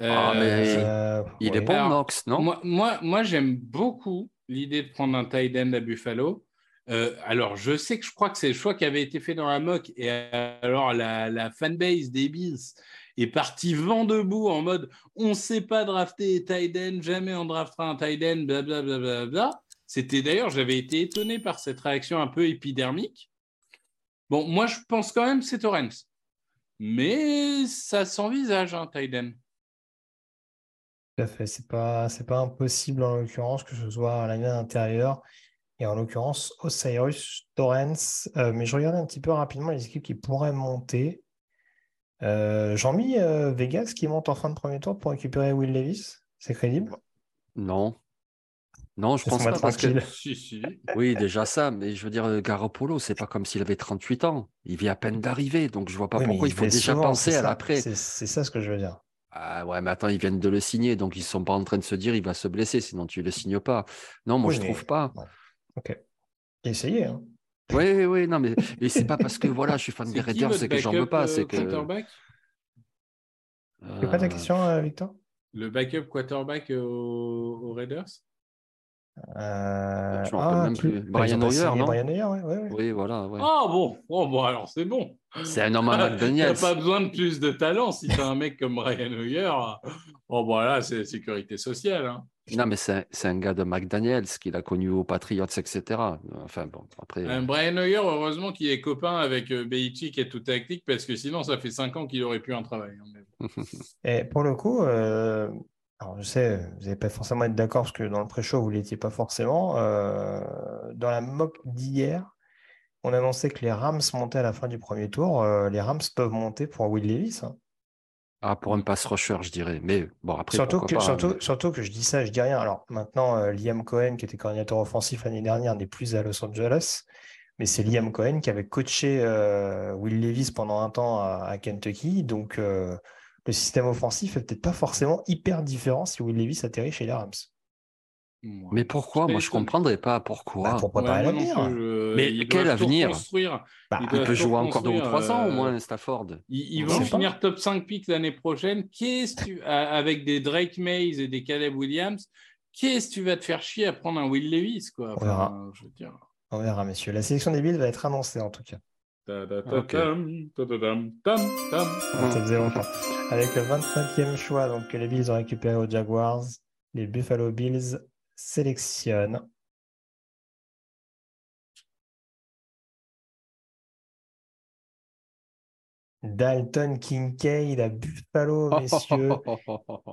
Ah, euh, il est bon, Knox, non? Moi, moi, moi j'aime beaucoup l'idée de prendre un tight end à Buffalo. Euh, alors, je sais que je crois que c'est le choix qui avait été fait dans la mock et alors la, la fanbase des Bills est partie vent debout en mode on ne sait pas drafter Tiden, jamais on draftera un Tiden, blablabla. C'était d'ailleurs, j'avais été étonné par cette réaction un peu épidermique. Bon, moi je pense quand même que c'est Torrens. Mais ça s'envisage, hein, Tiden. Tout à fait. C'est pas, c'est pas impossible en l'occurrence que ce soit à la ligne intérieure et en l'occurrence Osiris Torrens. Euh, mais je regarde un petit peu rapidement les équipes qui pourraient monter. Euh, Jean-Mi euh, Vegas qui monte en fin de premier tour pour récupérer Will Levis. C'est crédible? Non. Non, je pense pas parce que. Oui, déjà ça, mais je veux dire, Garoppolo, c'est pas comme s'il avait 38 ans. Il vit à peine d'arriver, donc je vois pas pourquoi il faut déjà penser à l'après. C'est ça ce que je veux dire. Ah ouais, mais attends, ils viennent de le signer, donc ils sont pas en train de se dire il va se blesser, sinon tu le signes pas. Non, moi je ne trouve pas. Ok. Essayez. Hein. Oui, oui, non, mais, mais c'est pas parce que voilà, je suis fan des Raiders, c'est que j'en veux pas. C'est que. Quarterback? Euh... pas ta question, euh, Victor? Le backup quarterback aux Raiders? Euh... Ah, même plus. Brian Hoyer, non Brian Hoyer, ouais, ouais, Oui, voilà. Ah bon, oh, bon, alors c'est bon. C'est un homme à McDaniels. T'as pas besoin de plus de talent si t'as un mec comme Brian Hoyer. Oh, voilà, c'est la sécurité sociale. Hein. Non, mais c'est un gars de McDaniels qu'il a connu aux Patriots, etc. Enfin, bon, après. Un Brian Hoyer, heureusement qu'il est copain avec euh, Belichick et tout tactique, parce que sinon, ça fait cinq ans qu'il aurait pu un travail. Hein, et pour le coup, euh, alors, je sais, vous n'allez pas forcément être d'accord parce que dans le pré-show, vous ne l'étiez pas forcément. Euh, dans la mock d'hier, on annonçait que les Rams montaient à la fin du premier tour. Euh, les Rams peuvent monter pour Will Levis. Hein. Ah, pour un pass rusher, je dirais. Mais bon, après, surtout que, pas, surtout, surtout, que je dis ça, je dis rien. Alors maintenant, euh, Liam Cohen, qui était coordinateur offensif l'année dernière, n'est plus à Los Angeles. Mais c'est Liam Cohen qui avait coaché Will Levis pendant un temps à, à Kentucky. Donc, le système offensif est peut-être pas forcément hyper différent si Will Levis atterrit chez les Rams. Mais pourquoi? Moi, je ne comprendrais pas pourquoi. Bah, préparer l'avenir. Mais quel avenir? bah, Il peut jouer encore deux ou trois ans au moins, euh, Stafford. Ils, vont finir top 5 pick l'année prochaine. Qu'est-ce tu... avec des Drake Mays et des Caleb Williams, qu'est-ce que tu vas te faire chier à prendre un Will Levis quoi? On verra. On verra, messieurs. La sélection des Bills va être annoncée en tout cas. Avec le 25e choix donc, que les Bills ont récupéré aux Jaguars, les Buffalo Bills sélectionnent Dalton Kincaid à Buffalo, messieurs.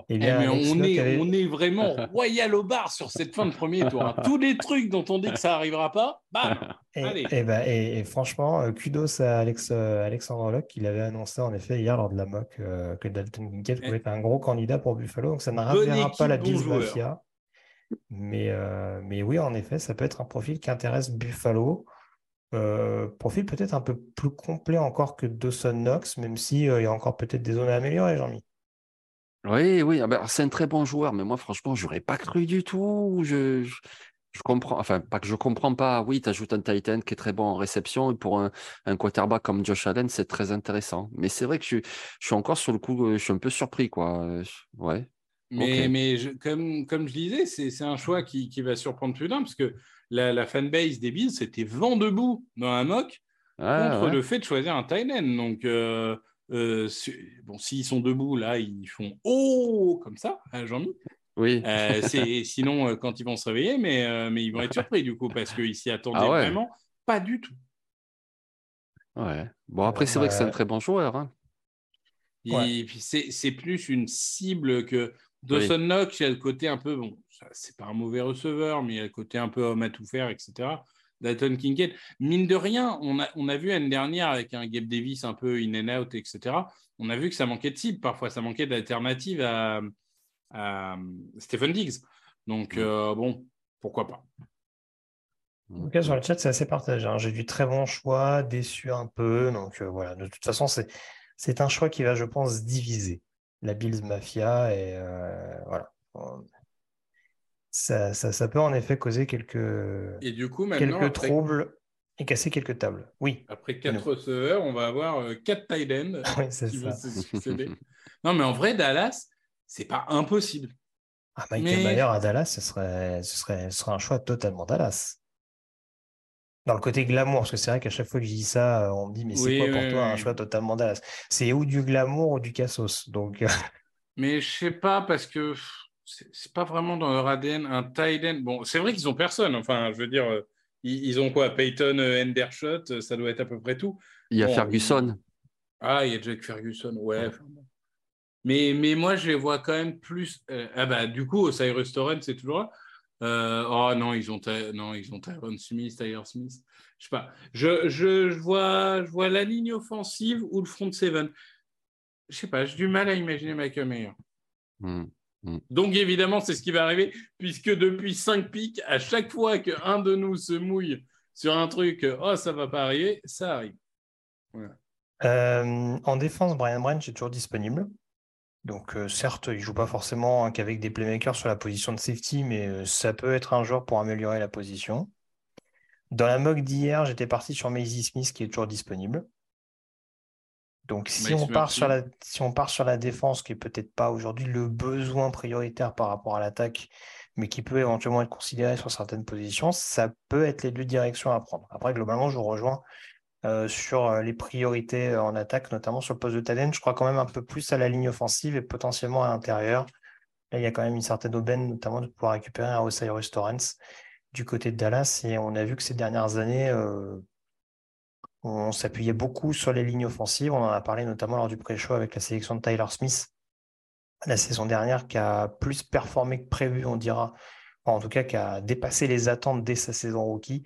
Eh bien, on, est, on est vraiment royal au bar sur cette fin de premier tour. Hein. Tous les trucs dont on dit que ça n'arrivera pas, bam et, Allez. Et, bah, et, franchement, euh, kudos à Alex, euh, Alexandre Locke qui l'avait annoncé en effet hier lors de la mock euh, que Dalton Kincaid pouvait être un gros candidat pour Buffalo. Donc ça ne pas la Bills Mafia. Mais, mais oui, en effet, ça peut être un profil qui intéresse Buffalo. Euh, profil peut-être un peu plus complet encore que Dawson Knox, même s'il euh, il y a encore peut-être des zones à améliorer, Jean-Mi. Oui, oui, ah ben, c'est un très bon joueur, mais moi, franchement, je n'aurais pas cru du tout. Je, je, comprends, enfin, pas que je comprends pas. Oui, tu ajoutes un Titan qui est très bon en réception, et pour un, un quarterback comme Josh Allen, c'est très intéressant. Mais c'est vrai que je, je, suis encore sur le coup, euh, je suis un peu surpris, quoi. Ouais. Mais, mais comme, comme je disais, c'est un choix qui, qui va surprendre plus d'un, parce que la, fanbase des Bills c'était vent debout dans un mock ah, contre le fait de choisir un tight end. Donc, euh, euh, bon, s'ils sont debout, là, ils font oh comme ça, hein, Jean-Mi. Oui. Euh, sinon, quand ils vont se réveiller, mais, mais ils vont être surpris du coup parce qu'ils s'y attendaient ah vraiment pas du tout. Ouais. Bon, après, c'est vrai que c'est un très bon joueur. Hein. Et puis, c'est plus une cible que Dawson Knox, il a le côté un peu, bon, c'est pas un mauvais receveur, mais il a le côté un peu homme à tout faire, etc. Dalton Kincaid, mine de rien, on a, on a vu l'année dernière avec un Gabe Davis un peu in and out, etc. On a vu que ça manquait de cible, parfois ça manquait d'alternative à, Stephen Diggs. Donc, euh, bon, pourquoi pas. En tout cas, sur le chat, c'est assez partagé. Hein. J'ai du très bon choix, déçu un peu. Donc, euh, voilà, de toute façon, c'est un choix qui va, je pense, diviser la Bills Mafia. Et euh, voilà ça, ça, peut en effet causer quelques, et du coup, quelques troubles et casser quelques tables. Oui. Après quatre receveurs, on va avoir euh, quatre tight ends oui, qui vont se succéder. non, mais en vrai, Dallas, c'est pas impossible. Ah, Michael Mayer à Dallas, ce serait, ce, serait, ce serait un choix totalement Dallas. Dans le côté glamour, parce que c'est vrai qu'à chaque fois que je dis ça, euh, on me dit, mais c'est quoi pour toi un choix totalement Dallas? C'est ou du glamour ou du cassos. Donc... mais je sais pas, parce que c'est pas vraiment dans leur ADN un tight Bon, c'est vrai qu'ils ont personne. Enfin, je veux dire, euh, ils, ont quoi Peyton Endershot, ça doit être à peu près tout. Il y a Ferguson. Ah, il y a Jack Ferguson, ouais. Mais, mais moi, je les vois quand même plus. ah bah, du coup, Cyrus Torrent, c'est toujours là. Euh, oh non, ils ont, non, ils ont Tyron Smith, Tyler Smith. Je sais pas. Je, je, vois, je vois la ligne offensive ou le front seven. Je sais pas, j'ai du mal à imaginer Michael Mayer. Hmm. Donc évidemment, c'est ce qui va arriver, puisque depuis 5 pics, à chaque fois qu'un de nous se mouille sur un truc, oh ça va pas arriver, ça arrive. Euh, en défense, Brian Branch est toujours disponible. Donc euh, certes, il joue pas forcément qu'avec des playmakers sur la position de safety, mais euh, ça peut être un joueur pour améliorer la position. Dans la mock d'hier, j'étais parti sur Maisie Smith qui est toujours disponible. Donc si on, part sur la, si on part sur la défense, qui est peut-être pas aujourd'hui le besoin prioritaire par rapport à l'attaque, mais qui peut éventuellement être considéré sur certaines positions, ça peut être les deux directions à prendre. Après, globalement, je vous rejoins euh, sur euh, les priorités euh, en attaque, notamment sur le poste de talent. Je crois quand même un peu plus à la ligne offensive et potentiellement à l'intérieur. Là, il y a quand même une certaine aubaine, notamment de pouvoir récupérer un Osiris Torrance du côté de Dallas. Et on a vu que ces dernières années, on s'appuyait beaucoup sur les lignes offensives. On en a parlé notamment lors du pré-show avec la sélection de Tyler Smith la saison dernière, qui a plus performé que prévu, on dira, en tout cas qui a dépassé les attentes dès sa saison rookie.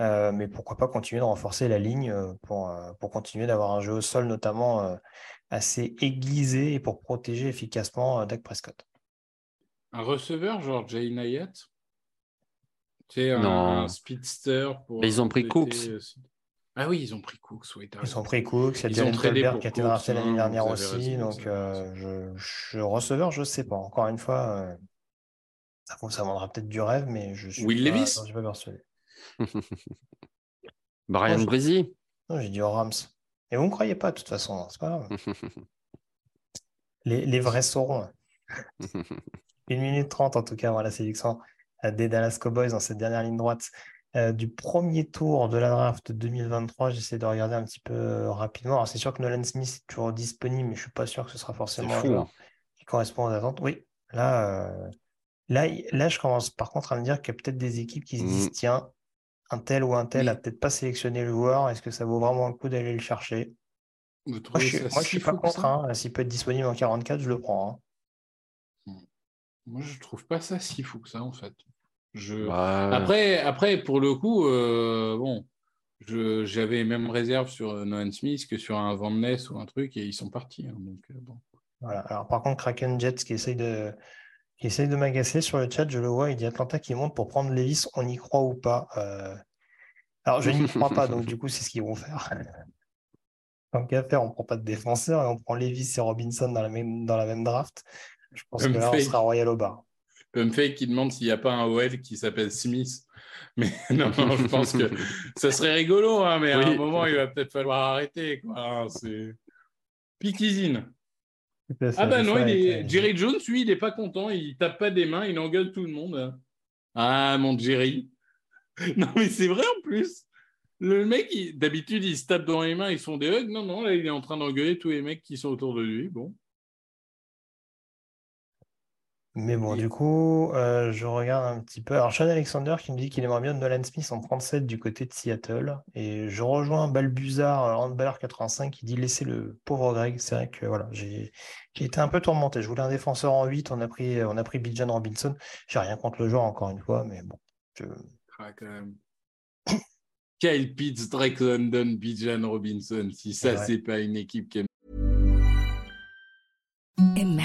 Euh, mais pourquoi pas continuer de renforcer la ligne euh, pour, euh, pour continuer d'avoir un jeu au sol notamment assez aiguisé et pour protéger efficacement Dak Prescott. Un receveur genre Jay Nayat C'est un, speedster pour. Mais ils ont pris Cooks. Ah oui, ils ont pris Cooks. ils ont pris Cooks. Il y a Jalen Colbert qui a été drafté l'année dernière aussi. donc, je, je, receveur, je ne sais pas. Encore une fois, ça, ça vendra peut-être du rêve, mais je suis Will Levis je suis pas persuadé. Brian Breezy Non, j'ai dit au Rams. Et vous ne croyez pas, de toute façon, hein, c'est pas grave. les, les, vrais sauront. Une minute trente, en tout cas, voilà la sélection des Dallas Cowboys dans cette dernière ligne droite euh, du premier tour de la draft 2023. J'essaie de regarder un petit peu euh, rapidement. Alors, c'est sûr que Nolan Smith est toujours disponible, mais je ne suis pas sûr que ce sera forcément fou, hein. qui correspond aux attentes. Oui, là, euh, Là, là, je commence par contre à me dire qu'il y a peut-être des équipes qui se disent mmh. tiens, un tel ou un tel n'a peut-être pas sélectionné le joueur, est-ce que ça vaut vraiment le coup d'aller le chercher? Moi, je ne suis pas contre. Hein. S'il peut être disponible en 44, je le prends. Hein. Moi, je trouve pas ça si fou que ça, en fait. Je... Bah, après, après, pour le coup, euh, bon, j'avais même réserve sur Nolan Smith que sur un Van Ness ou un truc, et ils sont partis. Hein, donc, euh, bon. Voilà. Alors, par contre, Kraken Jets qui essaye de qui essaye de m'agacer sur le chat, je le vois, il dit Atlanta qui monte pour prendre Levis, on y croit ou pas euh, Alors je n'y crois pas, donc du coup c'est ce qu'ils vont faire. Tant qu'à faire, on ne prend pas de défenseur et on prend Levis et Robinson dans la même, dans la même draft. Je pense que là, on sera royal au bar. Fait qui demande s'il n'y a pas un OL qui s'appelle Smith. Mais non, je pense que ça serait rigolo, hein, mais à un moment, il va peut-être falloir arrêter. C'est Pikizine. Ah bah non, Jerry Jones, lui, il n'est pas content, il tape pas des mains, il engueule tout le monde. Ah, mon Jerry. non, mais c'est vrai en plus. Le mec, d'habitude, il se tape dans les mains, ils font des hugs. Non, non, là, il est en train d'engueuler tous les mecs qui sont autour de lui. Bon. Mais bon, du coup, euh, je regarde un petit peu. Alors, Sean Alexander qui me dit qu'il aimerait bien Nolan Smith en 37 du côté de Seattle. Et je rejoins Balbuzard, euh, Handballer 85 qui dit laisser le pauvre Greg. C'est vrai que voilà, j'ai été un peu tourmenté. Je voulais un défenseur en 8. On a pris, on a pris Bijan Robinson. J'ai rien contre le joueur, encore une fois, mais bon. Je... Ah, quand même. Kyle Pitts, Drake London, Bijan Robinson. Si ça, c'est pas une équipe qui aime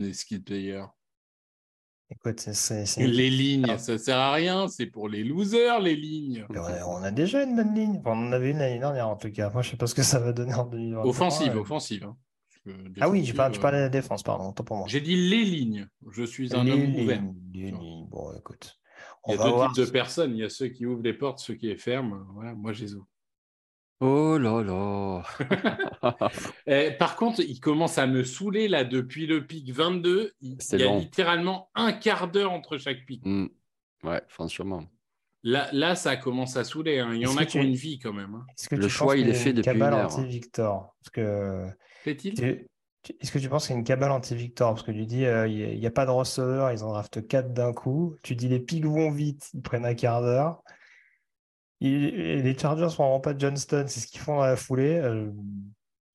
Les skid players. Écoute, Les lignes, ça sert à rien, c'est pour les losers, les lignes. On a, déjà une bonne ligne. on en avait une l'année dernière, en tout cas. Moi, je sais pas ce que ça va donner en 2023. Offensive, offensive. Hein. Ah oui, tu parlais, de la défense, pardon, pour moi. J'ai dit les lignes. Je suis un homme ouvert. Les lignes. Bon, écoute. Il y a deux types de personnes. Il y a ceux qui ouvrent les portes, ceux qui les ferment. Voilà, moi, je les ouvre. Oh là là. Eh, par contre, il commence à me saouler là depuis le pic 22. Il, y a littéralement un quart d'heure entre chaque pic. Mmh. Ouais, franchement. Là, là, ça commence à saouler. Hein. Il y en a qui ont une vie quand même. Hein. Que le choix, il est fait depuis une heure. Anti-Victor? Parce que... Est-ce que tu penses qu'il y a une cabale anti-Victor? Parce que tu dis, euh, il n'y a, pas de receveur, ils en draftent 4 d'un coup. Tu dis, les pics vont vite, ils prennent un quart d'heure. Les Chargers ne prendront pas Johnston, c'est ce qu'ils font dans la foulée. Euh,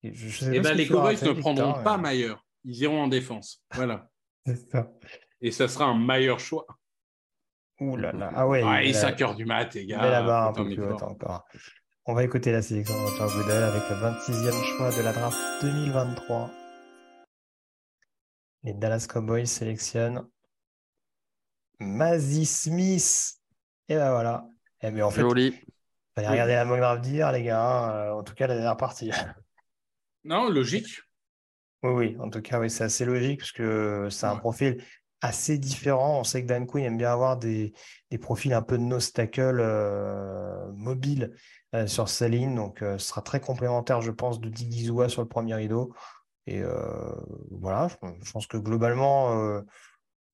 je, eh ben, les Cowboys ne prendront pas Mayer. Ils iront en défense. Voilà. ça. Et ça sera un meilleur choix. Ouh là là. Ah ouais. Ah, 5 heures du mat, les gars. là-bas un peu plus encore. On va écouter la sélection de Roger Goodell avec le 26e choix de la draft 2023. Les Dallas Cowboys sélectionnent Mazzy Smith. Et ben voilà. Eh ben en fait, Joli. Fallait regarder la draft dire, les gars. Hein, euh, en tout cas, la dernière partie. Non, logique. Oui, oui. En tout cas, oui, c'est assez logique parce que c'est un profil assez différent. On sait que Dan Quinn aime bien avoir des, des profils un peu de nose tackle euh, mobile euh, sur sa ligne. Donc, ce sera très complémentaire, je pense, de Digizua sur le premier rideau. Et voilà, je, pense que globalement,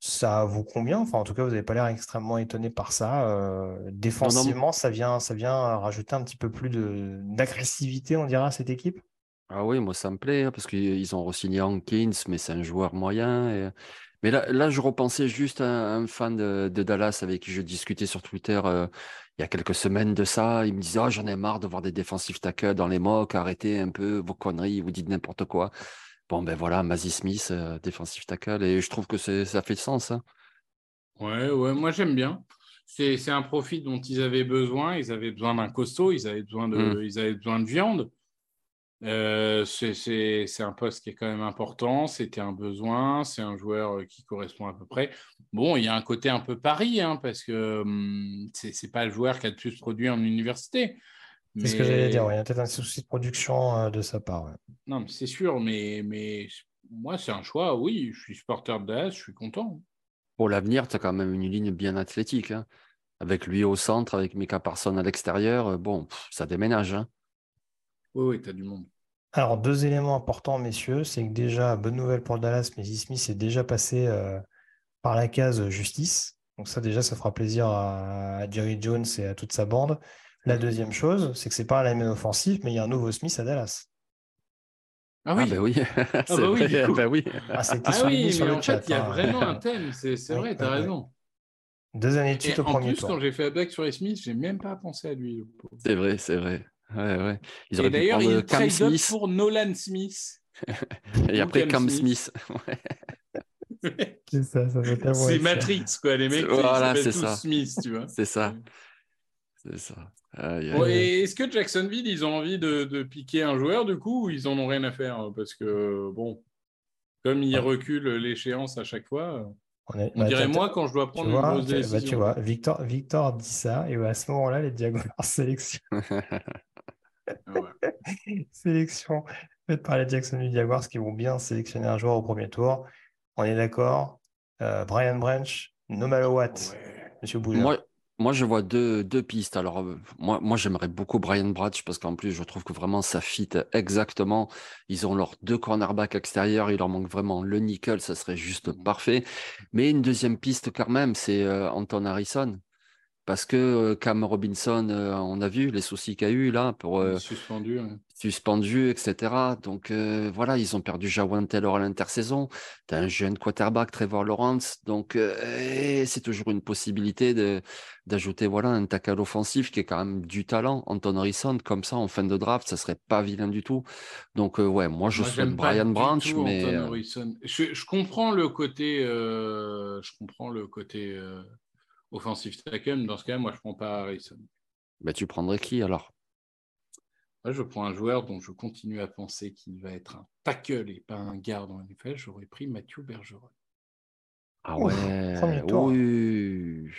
ça vous convient? Enfin, en tout cas, vous n'avez pas l'air extrêmement étonné par ça. Euh, défensivement, ça vient, ça vient rajouter un petit peu plus d'agressivité, on dira, à cette équipe? Ah oui, moi, ça me plaît, hein, parce qu'ils ont re-signé Hankins, mais c'est un joueur moyen. Mais là, là, je repensais juste à un fan de, Dallas avec qui je discutais sur Twitter euh, il y a quelques semaines de ça. Il me disait oh, J'en ai marre de voir des défensifs tackles dans les mocks, arrêtez un peu vos conneries, vous dites n'importe quoi. Bon, ben voilà, Mazzy Smith, euh, défensif tackle, et je trouve que ça fait sens. Hein. Ouais, ouais, moi j'aime bien. C'est un profit dont ils avaient besoin. Ils avaient besoin d'un costaud, ils avaient besoin de, mmh. ils avaient besoin de viande. Euh, c'est un poste qui est quand même important. C'était un besoin. C'est un joueur euh, qui correspond à peu près. Bon, il y a un côté un peu pari, hein, parce que hum, c'est pas le joueur qui a le plus produit en université. C'est ce que j'allais dire, il y a peut-être un souci de production euh, de sa part. Non, mais c'est sûr, mais, mais moi, c'est un choix. Oui, je suis supporter de Dallas, je suis content. Pour l'avenir, tu as quand même une ligne bien athlétique. Hein. Avec lui au centre, avec Mika Parson à l'extérieur, euh, bon, ça déménage. Hein. Oui, oui, tu as du monde. Alors, deux éléments importants, messieurs, c'est que déjà, bonne nouvelle pour Dallas, mais Smith est déjà passé euh, par la case justice. Donc ça, déjà, ça fera plaisir à Jerry Jones et à toute sa bande. La deuxième chose, c'est que c'est pas la même offensive, mais il y a un nouveau Smith à Dallas. Ah oui, ah bah oui. ah bah oui, bah oui. Ah, ah oui, mais en fait, il y a hein. vraiment un thème, c'est vrai, tu as raison. Deux années de suite au premier tour. En plus, quand j'ai fait la blague sur les Smith, j'ai même pas pensé à lui. C'est vrai, c'est vrai. Ouais, ouais. Ils Et d'ailleurs, il Cam Smith pour Nolan Smith. Et après Cam Smith. c'est ça, ça C'est Matrix, quoi. Les mecs, voilà, c'est ça. Smith, tu vois. C'est ça. C'est ça. Est-ce que Jacksonville, ils ont envie de, piquer un joueur du coup ou ils en ont rien à faire Parce que, bon, comme ils reculent l'échéance à chaque fois, on, bah, dirait moi quand je dois prendre une grosse décision. Bah, tu vois, Victor, Victor dit ça et à ce moment-là, les Jaguars sélection. Ah sélection faite par les Jacksonville Jaguars qui vont bien sélectionner un joueur au premier tour. On est d'accord. Euh, Brian Branch, no matter what, Monsieur Bouillard. Moi, je vois deux, deux pistes. Alors, euh, moi, moi j'aimerais beaucoup Brian Bratch parce qu'en plus, je trouve que vraiment ça fit exactement. Ils ont leurs deux cornerbacks extérieurs. Il leur manque vraiment le nickel. Ça serait juste mmh. parfait. Mais une deuxième piste, quand même, c'est euh, Anton Harrison. Parce que Cam Robinson, on a vu les soucis qu'il a eu là pour suspendu, suspendu, etc. Donc voilà, ils ont perdu Jawan Taylor à l'intersaison. Tu as un jeune quarterback, Trevor Lawrence, donc c'est toujours une possibilité de d'ajouter voilà un tackle offensif qui est quand même du talent. Anton Harrison, comme ça en fin de draft, ça serait pas vilain du tout. Donc ouais, moi je suis Brian Branch, mais je, je, comprends le côté, je comprends le côté offensif tackle. Dans ce cas, moi, je ne prends pas Harrison. Bah, tu prendrais qui alors? Je prends un joueur dont je continue à penser qu'il va être un tackle et pas un garde en NFL. J'aurais pris Mathieu Bergeron. Ah ouais, oui.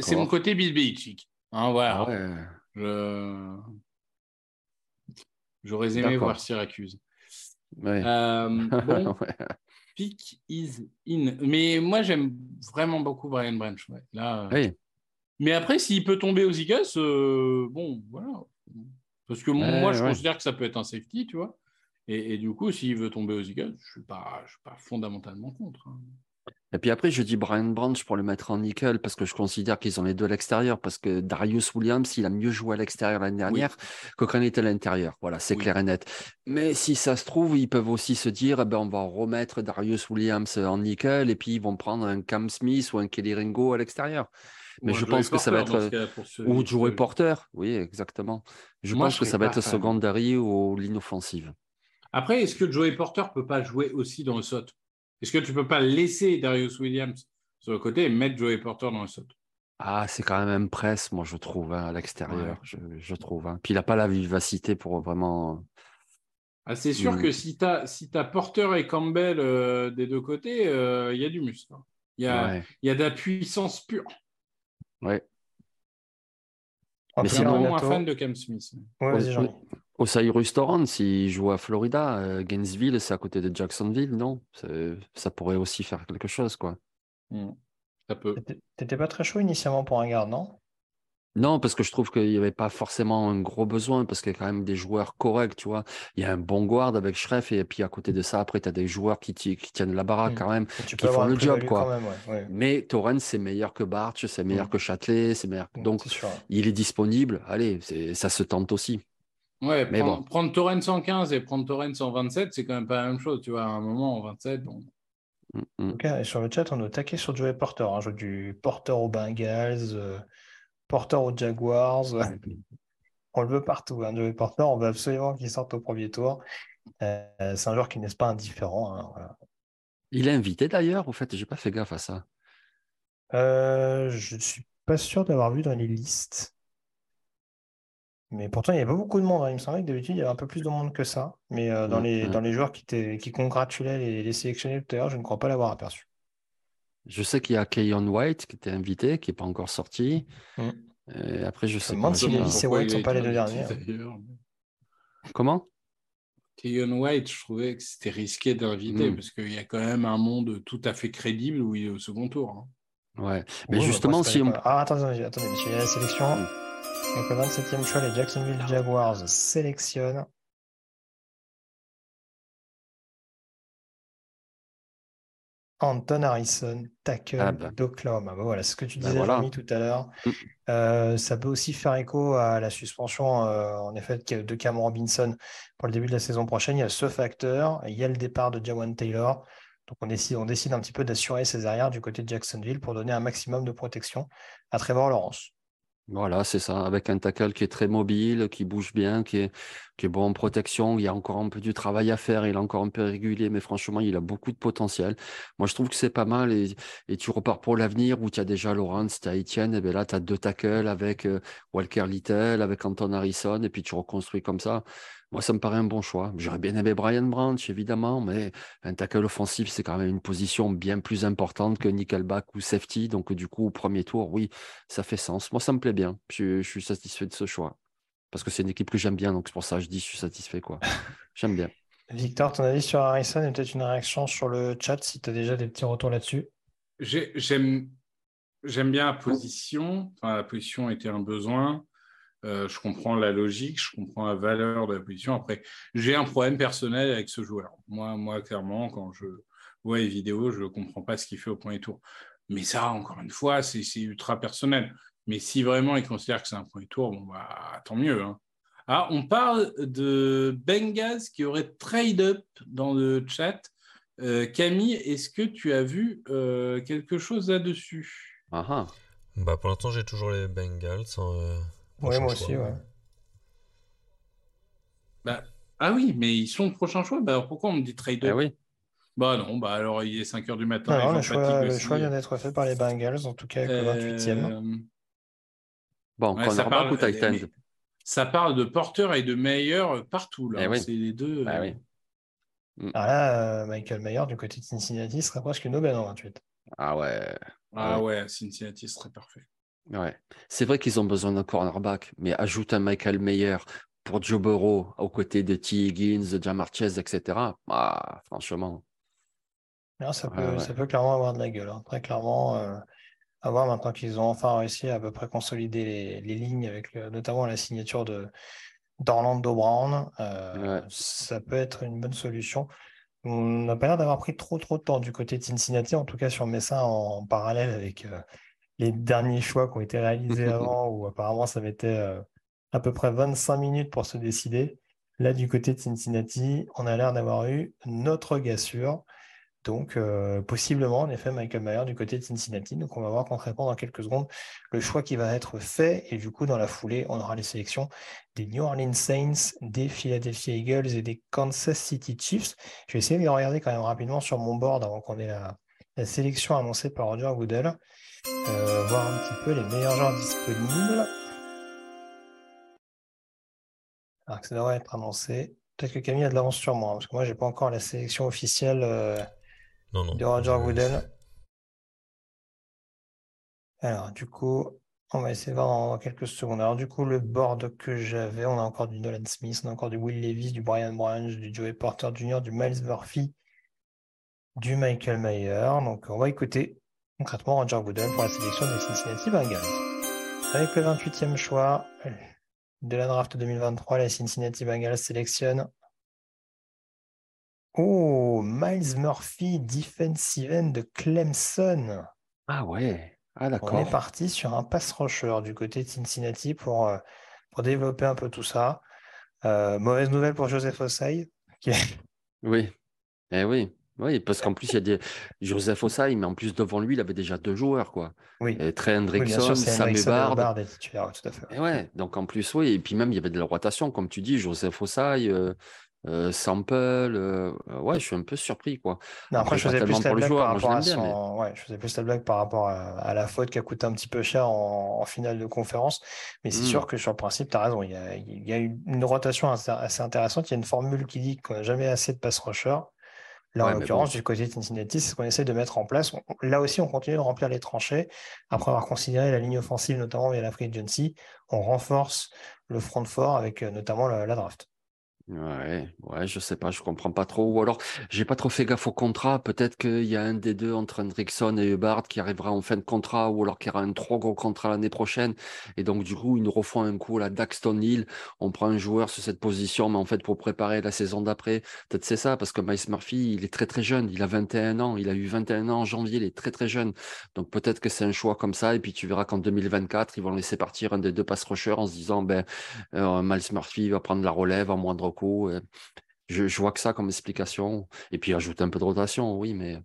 C'est mon côté Bill Belichick. Hein, voilà. Ah j'aurais aimé voir Syracuse. Ouais. Euh, bon, Pick is in. Mais moi, j'aime vraiment beaucoup Brian Branch. Là, oui. Mais après, s'il peut tomber aux Eagles, euh, bon, voilà. Parce que moi, je considère que ça peut être un safety, tu vois. Et, du coup, s'il veut tomber aux Eagles, je ne suis, pas, je suis pas fondamentalement contre. Hein. Et puis après, je dis Brian Branch pour le mettre en nickel parce que je considère qu'ils ont les deux à l'extérieur. Parce que Darius Williams, il a mieux joué à l'extérieur l'année dernière que quand il était à l'intérieur. Voilà, c'est clair et net. Mais si ça se trouve, ils peuvent aussi se dire eh ben, on va remettre Darius Williams en nickel et puis ils vont prendre un Cam Smith ou un Kelly Ringo à l'extérieur. Mais je pense que ça va être. Ou Joey Porter, oui, exactement. Je pense que ça va être secondary ou l'inoffensive. Après, est-ce que Joey Porter peut pas jouer aussi dans le SOT est-ce que tu ne peux pas laisser Darius Williams sur le côté et mettre Joey Porter dans le saut Ah, c'est quand même un presse, moi, je trouve, hein, à l'extérieur. Je, trouve. Hein. Puis il n'a pas la vivacité pour vraiment. Ah, c'est sûr que si tu as, si as Porter et Campbell euh, des deux côtés, euh, il y a du muscle. Hein. Il y, a, y a de la puissance pure. Ouais. Mais sinon, moins fan de Cam Smith. Ouais, Osiris Torrance, s'il joue à Florida, euh, Gainesville, c'est à côté de Jacksonville, non? Ça pourrait aussi faire quelque chose, quoi. Hmm. Ça peut. T'étais pas très chaud initialement pour un garde, non? Non, parce que je trouve qu'il n'y avait pas forcément un gros besoin, parce qu'il y a quand même des joueurs corrects, tu vois. Il y a un bon guard avec Schreff, et puis à côté de ça, après, tu as des joueurs qui, tiennent la baraque hmm. quand même, qui font le job, quoi. Mais Torrens, c'est meilleur que Bartsch, c'est meilleur hmm. que Châtelet, c'est meilleur. Donc, il est disponible. Allez, ça se tente aussi. Ouais, mais prendre, bon. prendre Torrent 115 et prendre Torrent 127, c'est quand même pas la même chose, tu vois. À un moment, en 27, bon. Mm, mm. Ok, et sur le chat, on a taqué sur Joey Porter. Hein, du Porter aux Bengals, euh, Porter aux Jaguars. on le veut partout, hein, Joey Porter. On veut absolument qu'il sorte au premier tour. Euh, c'est un joueur qui n'est pas indifférent. Hein, Il est invité d'ailleurs, au fait, j'ai pas fait gaffe à ça. Euh, je ne suis pas sûr d'avoir vu dans les listes. Mais pourtant, il n'y avait pas beaucoup de monde. Hein. Il me semblait que d'habitude, il y avait un peu plus de monde que ça. Mais euh, dans, les, dans les joueurs qui, qui congratulaient les, les sélectionnés tout à l'heure, je ne crois pas l'avoir aperçu. Je sais qu'il y a Keyon White qui était invité, qui n'est pas encore sorti. Mm. Et après, je sais pas. demande si les White ne sont pas les deux derniers. Comment? Keyon White, je trouvais que c'était risqué d'inviter mm. parce qu'il y a quand même un monde tout à fait crédible où il est au second tour. Hein. Ouais, mais justement, si on. Ah, attendez, attendez, il y a la sélection. Le 27e choix, les Jacksonville Jaguars sélectionnent Anton Harrison, tackle ah bah. d'Oklahoma. Bah voilà, ce que tu bah disais, tout à l'heure. Mm. Euh, ça peut aussi faire écho à la suspension, euh, en effet, de Cameron Robinson pour le début de la saison prochaine. Il y a ce facteur, il y a le départ de Jawan Taylor. Donc on décide, on décide un petit peu d'assurer ses arrières du côté de Jacksonville pour donner un maximum de protection à Trevor Lawrence. Voilà, c'est ça, avec un tackle qui est très mobile, qui bouge bien, qui est, qui est bon en protection. Il y a encore un peu du travail à faire, il est encore un peu régulier, mais franchement, il a beaucoup de potentiel. Moi, je trouve que c'est pas mal et, tu repars pour l'avenir où tu as déjà Lawrence, tu as Etienne, et bien là, tu as deux tackles avec euh, Walker Little, avec Anton Harrison, et puis tu reconstruis comme ça. Moi, ça me paraît un bon choix. J'aurais bien aimé Brian Branch, évidemment, mais un tackle offensif, c'est quand même une position bien plus importante que nickelback ou safety. Donc, du coup, au premier tour, oui, ça fait sens. Moi, ça me plaît bien. Je, suis satisfait de ce choix. Parce que c'est une équipe que j'aime bien. Donc, c'est pour ça que je dis je suis satisfait. quoi. J'aime bien. Victor, ton avis sur Harrison et peut-être une réaction sur le chat si tu as déjà des petits retours là-dessus? J'aime bien la position. Enfin, la position était un besoin. Euh, je comprends la logique, je comprends la valeur de la position. Après, j'ai un problème personnel avec ce joueur. Moi, moi clairement, quand je vois les vidéos, je ne comprends pas ce qu'il fait au premier tour. Mais ça, encore une fois, c'est ultra personnel. Mais si vraiment ils considèrent que c'est un premier tour, bon, bah, tant mieux. Hein. Ah, on parle de Bengals qui aurait trade up dans le chat. Euh, Camille, est-ce que tu as vu euh, quelque chose là-dessus? Ah, ah. Bah pour l'instant j'ai toujours les Bengals. Euh, oui, moi aussi, ouais. Bah, ah oui, mais ils sont le prochain choix. Bah, pourquoi on me dit trade up ah oui. Bah non, bah alors il est 5 h du matin. Non, le, choix, le choix, vient d'être fait par les Bengals, en tout cas avec le 28e. Bon, ouais, ça parle, ou Titans Ça parle de Porter et de Meyer partout. là. Eh c'est les deux. Ah, oui. Mm. Alors là, euh, Michael Mayer du côté de Cincinnati serait presque une aubaine en 28. Ah ouais. Ah ouais, Cincinnati serait parfait. Ouais. C'est vrai qu'ils ont besoin d'un cornerback, mais ajoute un Michael Mayer pour Joe Burrow aux côtés de T. Higgins, de Jamar Chase, etc. Ah, franchement. ça, peut, ça peut clairement avoir de la gueule. Hein. Très clairement, euh, à voir maintenant qu'ils ont enfin réussi à, peu près consolider les, les lignes avec notamment la signature de, d'Orlando Brown. Euh, ça peut être une bonne solution. On n'a pas l'air d'avoir pris trop trop de temps du côté de Cincinnati, en tout cas sur Messa en, parallèle avec euh, les derniers choix qui ont été réalisés avant, où apparemment ça mettait euh, à peu près 25 minutes pour se décider. Là, du côté de Cincinnati, on a l'air d'avoir eu notre gars sûr. Donc, euh, possiblement, en effet, Michael Mayer du côté de Cincinnati. Donc, on va voir concrètement dans quelques secondes le choix qui va être fait. Et du coup, dans la foulée, on aura les sélections des New Orleans Saints, des Philadelphia Eagles et des Kansas City Chiefs. Je vais essayer de regarder quand même rapidement sur mon board avant qu'on ait la, sélection annoncée par Roger Goodell. Euh, voir un petit peu les meilleurs joueurs disponibles. Alors que ça devrait être annoncé. Peut-être que Camille a de l'avance sur moi, hein, parce que moi, j'ai pas encore la sélection officielle. Euh, non, non. De Roger Goodell. Alors, du coup, on va essayer de voir dans quelques secondes. Alors, du coup, le board que j'avais, on a encore du Nolan Smith, on a encore du Will Levis, du Brian Branch, du Joey Porter Jr., du Miles Murphy, du Michael Mayer. Donc, on va écouter concrètement Roger Goodell pour la sélection des Cincinnati Bengals. Avec le 28e choix de la draft 2023, les Cincinnati Bengals sélectionnent Oh, Miles Murphy, defensive end de Clemson. Ah ouais, ah On est parti sur un pass rusher du côté de Cincinnati pour, euh, pour développer un peu tout ça. Euh, mauvaise nouvelle pour Joseph Osai. Oui, eh oui. Oui, parce qu'en plus, il y a des... Joseph Osai, mais en plus, devant lui, il avait déjà deux joueurs. Quoi. Oui. Et Trey Hendrickson, Sam Hubbard. tout à fait. Et ouais, donc en plus, oui. Et puis même, il y avait de la rotation, comme tu dis, Joseph Osai, euh, euh, sample, euh, ouais, je suis un peu surpris quoi. après, je faisais plus la blague par rapport à son... ouais, je faisais plus la blague par rapport à, la faute qui a coûté un petit peu cher en, finale de conférence. Mais c'est sûr mmh. que sur le principe, tu as raison. Il y a, il y a une rotation assez intéressante. Il y a une formule qui dit qu'on n'a jamais assez de pass rusher. Là, en l'occurrence, du côté de Cincinnati, c'est ce qu'on essaie de mettre en place. là aussi, on continue de remplir les tranchées. Après avoir considéré la ligne offensive, notamment via la free agency, on renforce le front fort avec euh, notamment la draft. Ouais, ouais, je sais pas, je comprends pas trop. Ou alors, j'ai pas trop fait gaffe au contrat. Peut-être qu'il y a un des deux entre Hendrickson et Hubbard qui arrivera en fin de contrat, ou alors qu'il y aura un trop gros contrat l'année prochaine. Et donc, du coup, ils nous refont un coup la Daxton Hill. On prend un joueur sur cette position, mais en fait, pour préparer la saison d'après. Peut-être c'est ça, parce que Miles Murphy, il est très très jeune. Il a 21 ans. Il a eu 21 ans en janvier. Il est très très jeune. Donc, peut-être que c'est un choix comme ça. Et puis, tu verras qu'en 2024, ils vont laisser partir un des deux pass rushers en se disant, ben, euh, Miles Murphy va prendre la relève en moindre euh, je, vois que ça comme explication. Et puis ajouter un peu de rotation, oui, mais.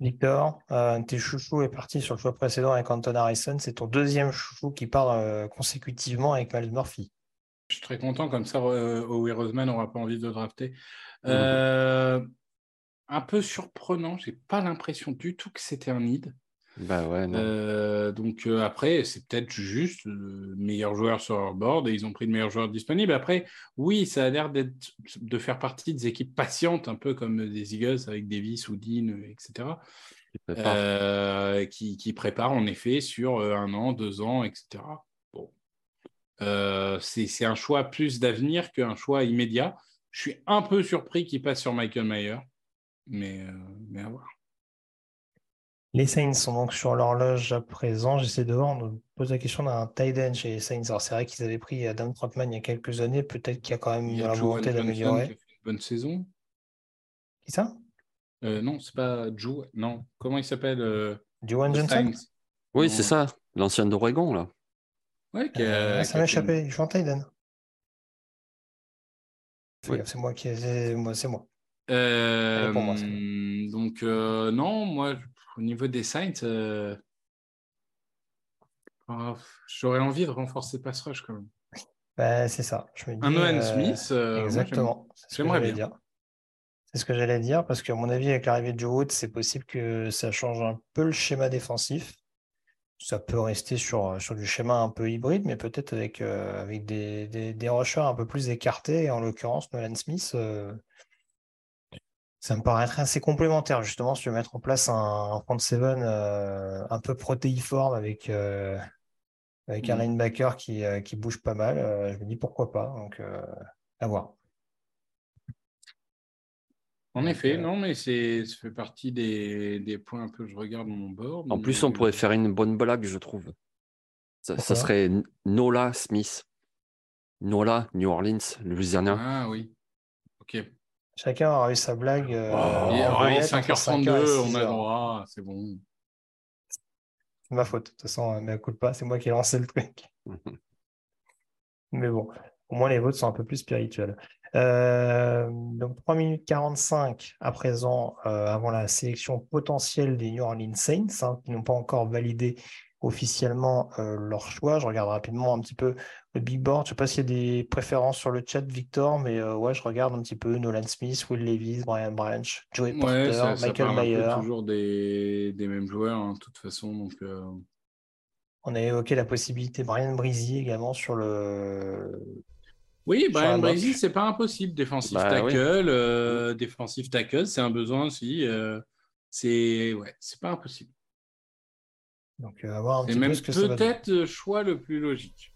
Victor, euh, tes chouchous est parti sur le choix précédent avec Anton Harrison. C'est ton deuxième chouchou qui part euh, consécutivement avec Miles Murphy. Je suis très content, comme ça, Owe Roseman n'aura pas envie de drafter. Mhm. Un peu surprenant, j'ai pas l'impression du tout que c'était un need. Bah ouais, euh, donc euh, après, c'est peut-être juste le meilleur joueur sur leur board et ils ont pris le meilleur joueur disponible. Après, oui, ça a l'air de faire partie des équipes patientes, un peu comme des Eagles avec Davis ou Dean, etc. Euh, qui, qui, préparent en effet sur un an, deux ans, etc. Bon. c'est un choix plus d'avenir qu'un choix immédiat. Je suis un peu surpris qu'il passe sur Michael Mayer, mais, mais à voir. Les Saints sont donc sur l'horloge à présent. J'essaie de voir, on pose la question d'un tight end chez les Saints. Alors, c'est vrai qu'ils avaient pris Adam Trotman il y a quelques années. Peut-être qu'il y a quand même eu la volonté d'améliorer. Bonne saison. Qui ça? Euh, non, c'est pas Joe. Non, comment il s'appelle euh, Johan Johnson Oui, c'est ça, l'ancien d'Oregon, là. Ouais, euh, ça m'a échappé, il joue en Tiden. C'est moi qui. C'est moi. C'est moi. donc, non, moi, au niveau des Saints, oh, j'aurais envie de renforcer pass rush quand même. Bah, c'est ça. Je me dis, un Nolan Smith. exactement. J'aimerais bien. Dire. C'est ce que j'allais dire, parce qu'à mon avis, avec l'arrivée de Joe Wood, c'est possible que ça change un peu le schéma défensif. Ça peut rester sur, sur du schéma un peu hybride, mais peut-être avec, euh, avec des, des, rushers un peu plus écartés. Et en l'occurrence, Nolan Smith, euh, ça me paraîtrait assez complémentaire, justement, si tu veux mettre en place un, front seven euh, un peu protéiforme avec, avec un mmh. linebacker qui, qui bouge pas mal. je me dis pourquoi pas. Donc, à voir. En effet, euh, non, mais c'est, ça fait partie des, des, points que je regarde mon bord. En plus, on pourrait faire une bonne blague, je trouve. Ça, serait Nola Smith. Nola, New Orleans, Louisiana. Ah oui. Ok. Chacun aura eu sa blague. Euh, oh, il 5h32, on a droit, c'est bon. C'est ma faute, de toute façon, mais écoute pas, c'est moi qui ai lancé le truc. mais bon, au moins les vôtres sont un peu plus spirituels. Euh, donc 3 minutes 45 à présent, euh, avant la sélection potentielle des New Orleans Saints, hein, qui n'ont pas encore validé officiellement euh, leur choix. Je regarde rapidement un petit peu le big board. Je ne sais pas s'il y a des préférences sur le chat, Victor, mais ouais, je regarde un petit peu Nolan Smith, Will Levis, Brian Branch, Joey Porter, Michael Mayer. toujours des, des, mêmes joueurs, hein, de toute façon. Donc, On a évoqué la possibilité Brian Breezy également sur le oui, Brian Brazy, c'est pas impossible. Défensif bah tackle, euh, défensif tackle, c'est un besoin aussi. Euh, c'est ouais, c'est pas impossible. Donc, euh, avoir un petit même peut-être le choix le plus logique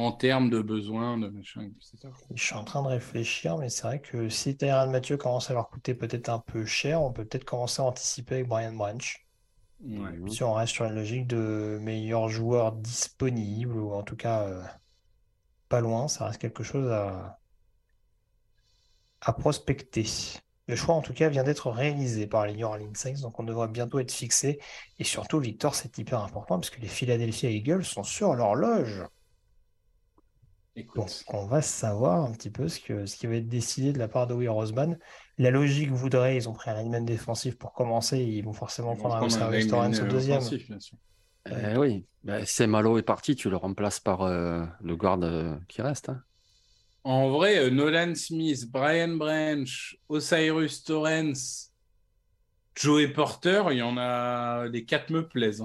en termes de besoins, de machin, etc. Je suis en train de réfléchir, mais c'est vrai que si Tyrann Mathieu commence à leur coûter peut-être un peu cher, on peut peut-être commencer à anticiper avec Brian Branch. Si on reste sur une logique de meilleurs joueurs disponibles, ou en tout cas pas loin, ça reste quelque chose à, à prospecter. Le choix, en tout cas, vient d'être réalisé par les New Orleans Saints, donc on devrait bientôt être fixé. Et surtout, Victor, c'est hyper important parce que les Philadelphia Eagles sont sur l'horloge. Donc, on va savoir un petit peu ce, que, ce qui va être décidé de la part de Will Roseman. La logique voudrait, ils ont pris un lineman défensif pour commencer, ils vont forcément prendre un restaurant au deuxième. Eh oui, bah, c'est Malo est parti, tu le remplaces par euh, le garde euh, qui reste. Hein. En vrai, euh, Nolan Smith, Brian Branch, Osiris Torrens, Joey Porter, il y en a. Les quatre me plaisent.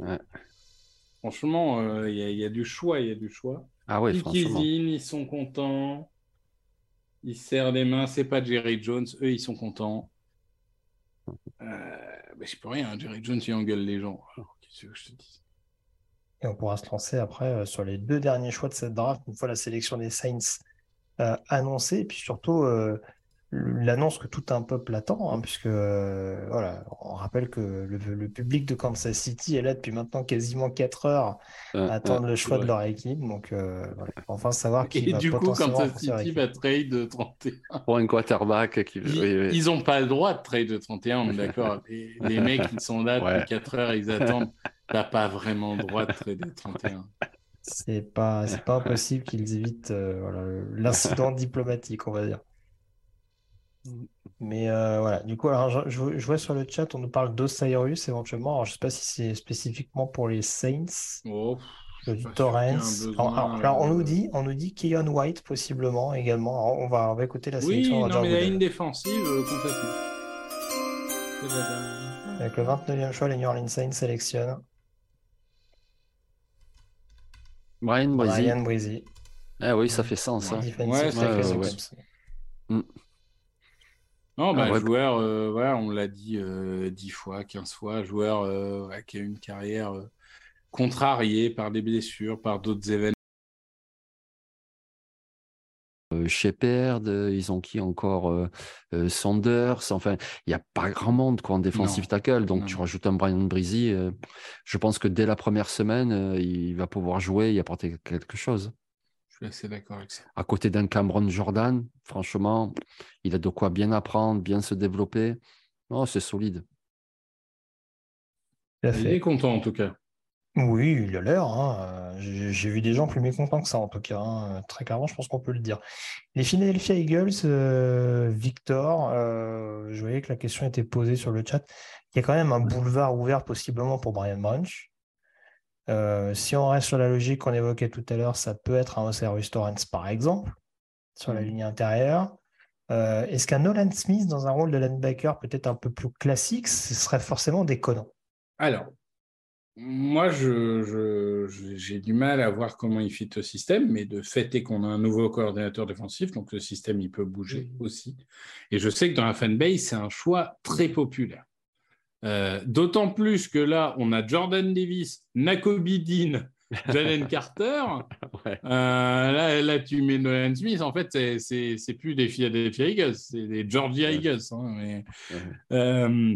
Hein. Franchement, il y, a du choix, il y a du choix. Ah oui, franchement. ils sont contents. Ils serrent les mains, c'est pas Jerry Jones, eux, ils sont contents. Euh, je peux rien, Jerry Jones, il engueule les gens je te Et on pourra se lancer après euh, sur les deux derniers choix de cette draft, une fois la sélection des Saints euh, annoncée, et puis surtout euh, l'annonce que tout un peuple attend, hein, puisque voilà, on rappelle que le, public de Kansas City est là depuis maintenant quasiment 4 heures à attendre le choix de leur équipe. Donc voilà, enfin savoir qui Et va du coup, Kansas City va trade 31. Pour un quarterback qui Ils n'ont pas le droit de trade 31, on est d'accord. les, mecs, ils sont là depuis 4 heures, ils attendent. T'as pas vraiment le droit de trader 31. C'est pas, c'est pas impossible qu'ils évitent l'incident diplomatique, on va dire. Mais euh, voilà, du coup, alors, je, vois sur le chat, on nous parle d'Osiris éventuellement. Alors, je sais pas si c'est spécifiquement pour les Saints. Oh, Torrens. Alors, on nous dit, on nous dit Keon White possiblement également. on, va, on va écouter la sélection. Oui, non, mais il y a une défensive euh, Avec le 29e choix, les New Orleans Saints sélectionnent. Brian Breezy. Brian Breezy. Ah oui, ça fait sens. Hein. Ouais, ça fait sens. Mm. Non, bah, ah, joueur, euh, on l'a dit euh, 10 fois, 15 fois, joueur euh, qui a une carrière euh, contrariée par des blessures, par d'autres événements. Shepard, ils ont qui encore Sanders, enfin, il n'y a pas grand monde quoi, en défensive tackle, donc tu rajoutes un Brian Breezy, je pense que dès la première semaine, il va pouvoir jouer et apporter quelque chose. Je suis assez d'accord avec ça. À côté d'un Cameron Jordan, franchement, il a de quoi bien apprendre, bien se développer. Oh, c'est solide. Il est content en tout cas. Oui, il a l'air. Hein. J'ai vu des gens plus mécontents que ça, en tout cas. Hein. Très clairement, je pense qu'on peut le dire. Les Philadelphia Eagles, euh, Victor, euh, je voyais que la question était posée sur le chat. Il y a quand même un boulevard ouvert possiblement pour Brian Branch. Euh, si on reste sur la logique qu'on évoquait tout à l'heure, ça peut être un Osiris Torrance, par exemple, sur la mm. ligne intérieure. Est-ce qu'un Nolan Smith dans un rôle de linebacker peut-être un peu plus classique, ce serait forcément déconnant? Alors, moi, je, j'ai du mal à voir comment il fit au système, mais de fait est qu'on a un nouveau coordinateur défensif, donc le système, il peut bouger aussi. Et je sais que dans la fanbase, c'est un choix très populaire. Euh, d'autant plus que là, on a Jordan Davis, Nakobe Dean, Jalen Carter. Euh, là, là, tu mets Nolan Smith. En fait, c'est, plus des Philadelphia Eagles, c'est des Georgia Eagles. Hein, euh,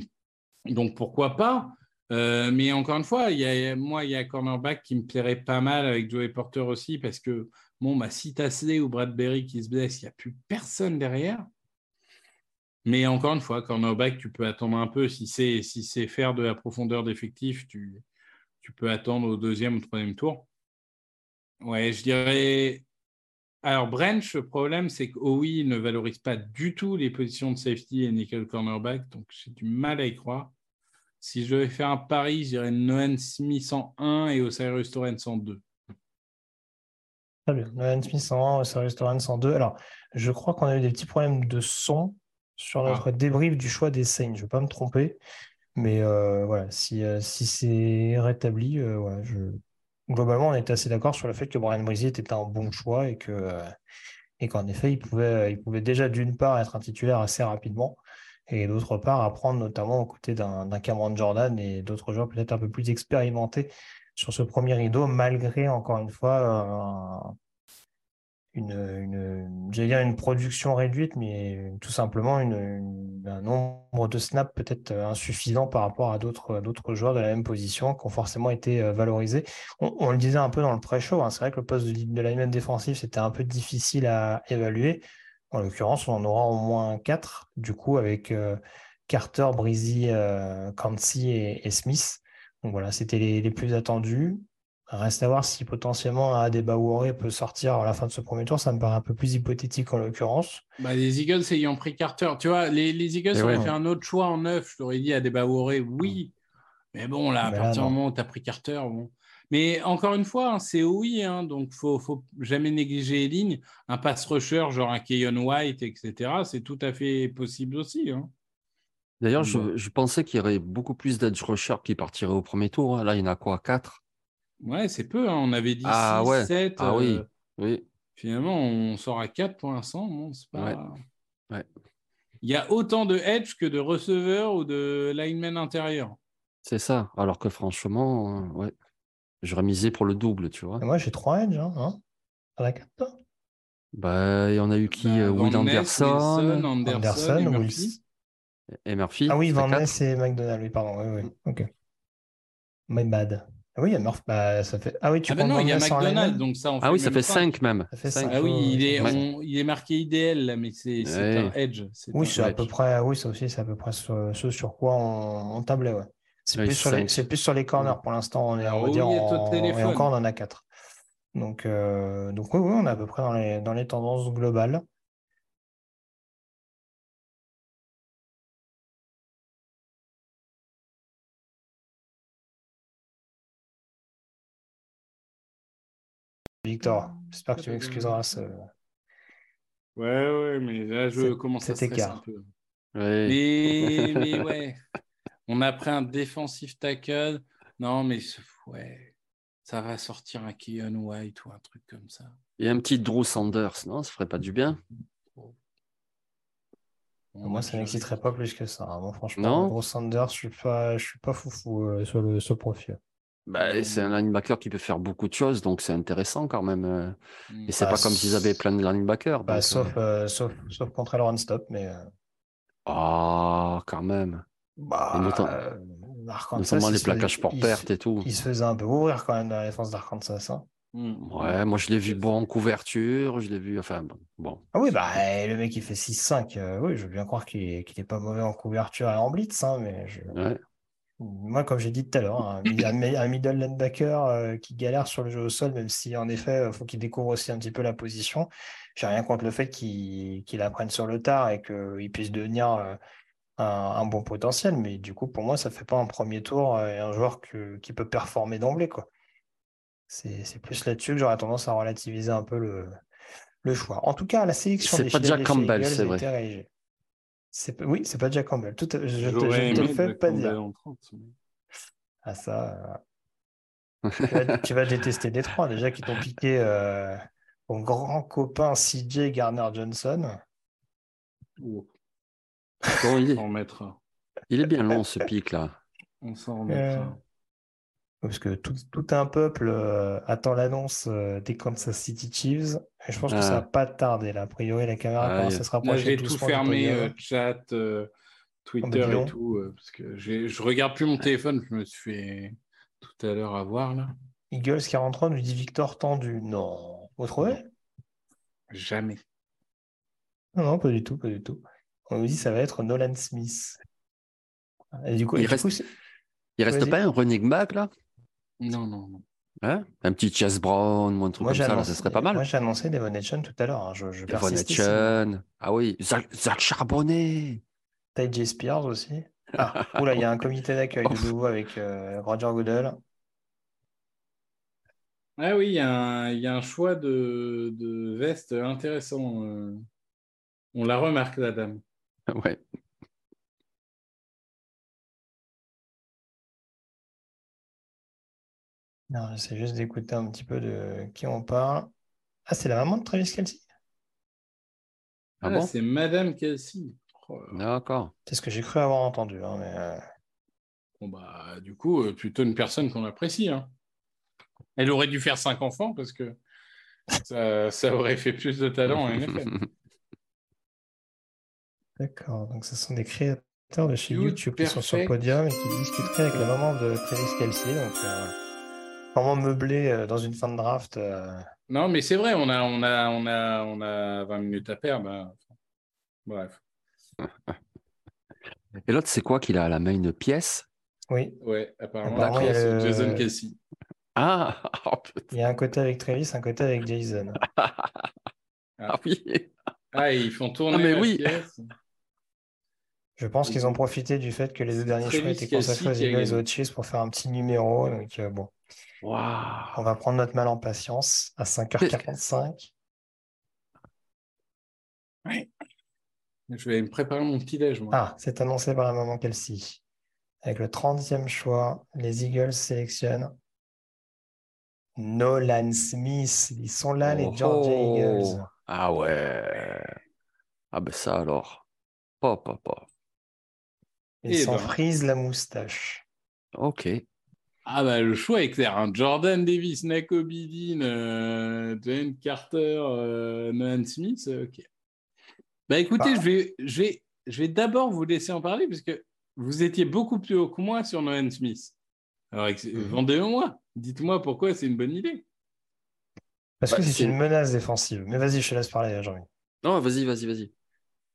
donc, pourquoi pas? Mais encore une fois, il y a, moi, il y a cornerback qui me plairait pas mal avec Joey Porter aussi, parce que, bon, bah, si Tassé ou Bradbury qui se blesse, il n'y a plus personne derrière. Mais encore une fois, cornerback, tu peux attendre un peu. Si c'est faire de la profondeur d'effectif, tu, peux attendre au deuxième ou troisième tour. Ouais, je dirais. Alors, Branch, le problème, c'est que il ne valorise pas du tout les positions de safety et nickel cornerback, donc j'ai du mal à y croire. Si je devais faire un pari, je dirais Nolan Smith en 1 et Osiris Torrens en 2. Très bien. Nolan Smith en 1, Osiris Torrens en 2. Alors, je crois qu'on a eu des petits problèmes de son sur notre ah. débrief du choix des Saints. Je ne vais pas me tromper. Mais euh, voilà, si, euh, si c'est rétabli, euh, voilà, je... globalement, on est assez d'accord sur le fait que Brian Brisy était un bon choix et que et qu'en effet, il pouvait, il pouvait déjà d'une part être un titulaire assez rapidement et d'autre part apprendre notamment aux côtés d'un Cameron Jordan et d'autres joueurs peut-être un peu plus expérimentés sur ce premier rideau, malgré encore une fois une, dire une production réduite, mais tout simplement un nombre de snaps peut-être insuffisant par rapport à d'autres joueurs de la même position qui ont forcément été euh, valorisés. On, le disait un peu dans le pré-show, hein, c'est vrai que le poste de, la même défensif, c'était un peu difficile à évaluer. En l'occurrence, on en aura au moins quatre, du coup, avec euh, Carter, Breezy, euh, et, Smith. Donc voilà, c'était les, plus attendus. Reste à voir si potentiellement un Adebaworé peut sortir à la fin de ce premier tour. Ça me paraît un peu plus hypothétique en l'occurrence. Bah, les Eagles ayant pris Carter, tu vois, les, Eagles eh auraient fait un autre choix en neuf. Je t'aurais dit Adebaworé, oui. Mais bon, là, à partir du moment où tu as pris Carter, bon. Mais encore une fois, hein, c'est oui, hein, donc il ne faut jamais négliger les lignes. Un pass rusher, genre un Keyon White, etc., c'est tout à fait possible aussi. Hein. D'ailleurs, je, pensais qu'il y aurait beaucoup plus d'edge rusher qui partiraient au premier tour. Là, il y en a quoi 4 Ouais, c'est peu. On avait dit ah, 6, 7. Ah oui, euh, oui. Finalement, on sort à 4 pour l'instant. pas... Il y a autant de edge que de receveurs ou de linemen intérieurs. C'est ça. Alors que franchement, euh, ouais. J'aurais misé pour le double, tu vois. moi, j'ai trois edge, hein, hein à la carte. Bah, y en a eu qui bah, euh, Will Anderson, Anderson, et Murphy. Et Murphy. Ah oui, Van Ness et McDonald, oui, pardon. Oui, oui. Ok. My bad. Ah oui, il y a Murphy. Bah, ça fait... Ah oui, tu ah bah non, il y a McDonald, donc ça Ah oui, ça fait 5 même. Ça fait 5. Ah oui, il est, il est marqué idéal, là, mais c'est un edge. Oui, c'est à peu près, oui, ça aussi, c'est à peu près ce, ce sur quoi on, on tablait, ouais. C'est plus, sur les corners pour l'instant. On est, on va dire, et encore on en a quatre. Donc, euh, donc oui, oui, on est à peu près dans les, dans les tendances globales. Victor, j'espère que tu m'excuseras ce. Ouais, ouais, mais là, je commence à stresser un peu. Ouais. Mais, mais ouais. On a pris un défensif tackle. Non, mais ouais, ça va sortir un Keon White ou un truc comme ça. Et un petit Drew Sanders, non Ça ferait pas du bien Moi, ça n'exciterait pas plus que ça. Hein. Moi, franchement, Drew Sanders, je suis pas, je suis pas foufou euh, sur le ce profil. Bah, c'est un linebacker qui peut faire beaucoup de choses, donc c'est intéressant quand même. Euh. Et c'est bah, pas comme s'ils avaient plein de linebackers. Bah, sauf, euh, sauf, sauf, contre le run-stop, mais. Ah, quand même. Bah, notamment, les plaquages pour perte et tout. Il se faisait un peu ouvrir quand même dans la défense d'Arkansas. Hein. Hmm. Ouais, moi je l'ai vu bon en couverture, je l'ai vu, enfin bon. Ah oui, bah le mec il fait 6-5, euh, oui, je veux bien croire qu'il n'est pas mauvais en couverture et en blitz, hein, mais moi comme j'ai dit tout à l'heure, hein, un, middle linebacker euh, qui galère sur le jeu au sol, même si en effet il faut qu'il découvre aussi un petit peu la position. J'ai rien contre le fait qu'il apprenne sur le tard et qu'il puisse devenir euh, un, bon potentiel, mais du coup pour moi ça fait pas un premier tour et un joueur qui peut performer d'emblée. C'est plus là-dessus que j'aurais tendance à relativiser un peu le, le choix. En tout cas, la sélection des C'est pas Jack Campbell, c'est vrai. Oui, c'est pas Jack Campbell. Tout, je te, te le fais pas dire. Ah ça... tu, vas, détester Détroit, déjà qui t'ont piqué euh, ton grand copain CJ Garner Johnson. Bon, il, est... il est bien long ce pic là. On s'en remettra. Parce que tout, un peuple euh, attend l'annonce euh, des Kansas City Chiefs. Et je pense que ça va ah. pas tarder. Là. A priori, la caméra commence à se rapprocher. J'ai tout fermé, euh, chat, Twitter et tout. parce que je regarde plus mon téléphone. Je me suis fait tout à l'heure avoir. Là. Eagles 43 nous dit Victor tendu. Non. Vous trouvez? Jamais. Non, non, pas du tout. Pas du tout. On nous dit ça va être Nolan Smith. Et du coup, il reste, il reste pas un running back là? Non, non, non. Hein? Un petit Chess Brown ou un truc comme ça, ça serait pas mal. Moi, j'ai annoncé Devon Etchen tout à l'heure. Hein. Je, je Devon Etchen. Ah oui, Zach, Charbonnet. Ty Spears aussi. Ah, oula, il y a un comité d'accueil de nouveau avec euh, Roger Goodell. Ah oui, il y, a un, choix de, de veste intéressant. Euh. On la remarque, la dame. Ouais. Non, j'essaie juste d'écouter un petit peu de qui on parle. Ah, c'est la maman de Travis Kelsey Ah, ah c'est Madame Kelsey. Oh D'accord. C'est ce que j'ai cru avoir entendu. Hein, mais... Euh. Bon, bah, du coup, euh, plutôt une personne qu'on apprécie. Hein. Elle aurait dû faire cinq enfants parce que ça, ça aurait fait plus de talent en NFL. D'accord, donc ce sont des créateurs de chez YouTube qui sont sur le podium et qui discuteraient avec la maman de Travis Kelsey. Donc, euh, Comment meubler euh, dans une fin de draft euh. Non, mais c'est vrai, on a, on, a, on, a, on a 20 minutes à perdre. Hein. Bref. Et l'autre, c'est quoi qu'il a à la main Une pièce? Oui. Ouais, apparemment, c'est Jason Casey. Ah oh, Il y a un côté avec Travis, un côté avec Jason. ah oui Ah, ils font tourner ah, mais la oui. pièce. Je pense qu'ils ont profité du fait que les deux derniers choix étaient consacrés aux Eagles et aux Chiefs pour faire un petit numéro. Donc, euh, bon. On va prendre notre mal en patience à 5h45. Oui. Je vais me préparer mon petit déj, moi. Ah, c'est annoncé par la maman Kelsey. Avec le 30e choix, les Eagles sélectionnent Nolan Smith. Ils sont là, les Georgia oh. Eagles. Ah ouais. Ah ben ça alors. Pop, Ils s'en ben. frise la moustache. Ok. Ah bah le choix est clair. Hein. Jordan Davis, Nakobe Dean, euh, Carter, euh, Nolan Smith. Euh, ok. Bah écoutez, bah. je vais, je vais, je vais d'abord vous laisser en parler parce que vous étiez beaucoup plus haut que moi sur Nolan Smith. Alors mhm. vendez-le-moi. Dites-moi pourquoi c'est une bonne idée. Parce que bah, c'est une menace défensive. Mais vas-y, je te laisse parler, Jean-Mi. Non, vas-y, vas-y, vas-y.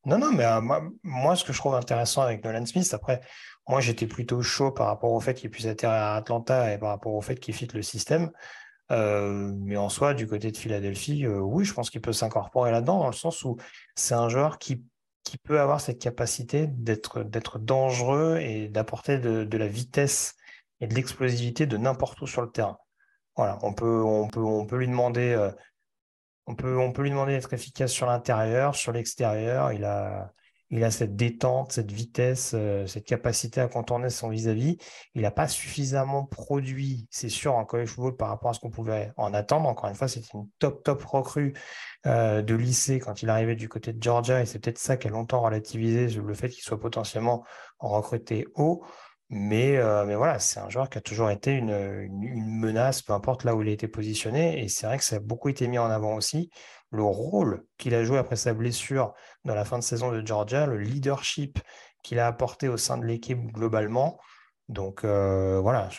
Non, non, mais moi, moi, ce que je trouve intéressant avec Nolan Smith, après, moi, j'étais plutôt chaud par rapport au fait qu'il puisse atterrir à Atlanta et par rapport au fait qu'il fit le système. Euh, mais en soi, du côté de Philadelphie, euh, oui, je pense qu'il peut s'incorporer là-dedans, dans le sens où c'est un joueur qui, peut avoir cette capacité d'être, dangereux et d'apporter de, la vitesse et de l'explosivité de n'importe où sur le terrain. Voilà, on peut, on peut, on peut lui demander, euh, on peut, on peut lui demander d'être efficace sur l'intérieur, sur l'extérieur. Il a, il a cette détente, cette vitesse, euh, cette capacité à contourner son vis-à-vis. Il n'a pas suffisamment produit, c'est sûr, en college football par rapport à ce qu'on pouvait en attendre. Encore une fois, c'était une top, top recrue euh, de lycée quand il arrivait du côté de Georgia. Et c'est peut-être ça qui a longtemps relativisé le fait qu'il soit potentiellement recruté haut. Mais, euh, mais voilà, c'est un joueur qui a toujours été une, une, menace, peu importe là où il a été positionné. Et c'est vrai que ça a beaucoup été mis en avant aussi le rôle qu'il a joué après sa blessure dans la fin de saison de Georgia, le leadership qu'il a apporté au sein de l'équipe globalement. Donc euh, voilà,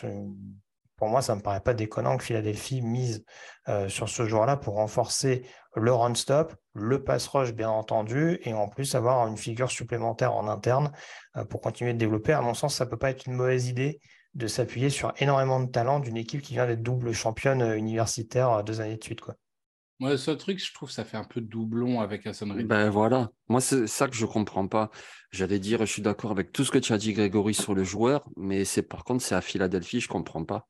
pour moi, ça ne me paraît pas déconnant que Philadelphie mise euh, sur ce joueur-là pour renforcer le run-stop, le pass rush, bien entendu, et en plus avoir une figure supplémentaire en interne euh, pour continuer de développer. À mon sens, ça ne peut pas être une mauvaise idée de s'appuyer sur énormément de talent d'une équipe qui vient d'être double championne universitaire deux années de suite. Quoi. Moi, seul truc, je trouve, ça fait un peu doublon avec Hassan Reddick. Ben voilà, moi c'est ça que je comprends pas. J'allais dire, je suis d'accord avec tout ce que tu as dit, Grégory, sur le joueur, mais c'est par contre, c'est à Philadelphie, je comprends pas.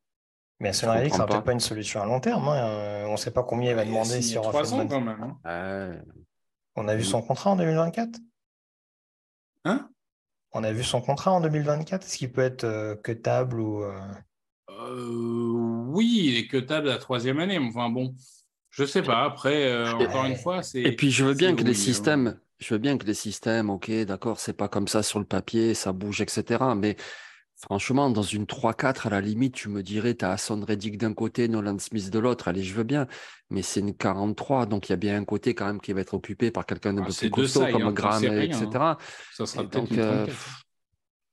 Mais Hassan Reddick, ça peut-être pas une solution à long terme. Hein. Euh, on ne sait pas combien il va demander si fait ans quand même. Hein. On a vu son contrat en 2024 Hein? On a vu son contrat en 2024 Est-ce qu'il peut être euh, cutable ou euh... euh oui, il est cutable la troisième année. Enfin bon, je sais pas. Après, euh, encore une fois, c'est. Et puis, je veux bien que les hein. systèmes, je veux bien que les systèmes, ok, d'accord, c'est pas comme ça sur le papier, ça bouge, etc. Mais franchement, dans une 3-4, à la limite, tu me dirais, tu as Hassan Reddick d'un côté, Nolan Smith de l'autre. Allez, je veux bien. Mais c'est une 43, donc il y a bien un côté quand même qui va être occupé par quelqu'un de ah, plus costaud comme Graham, etc. Hein. Ça sera peut-être une euh,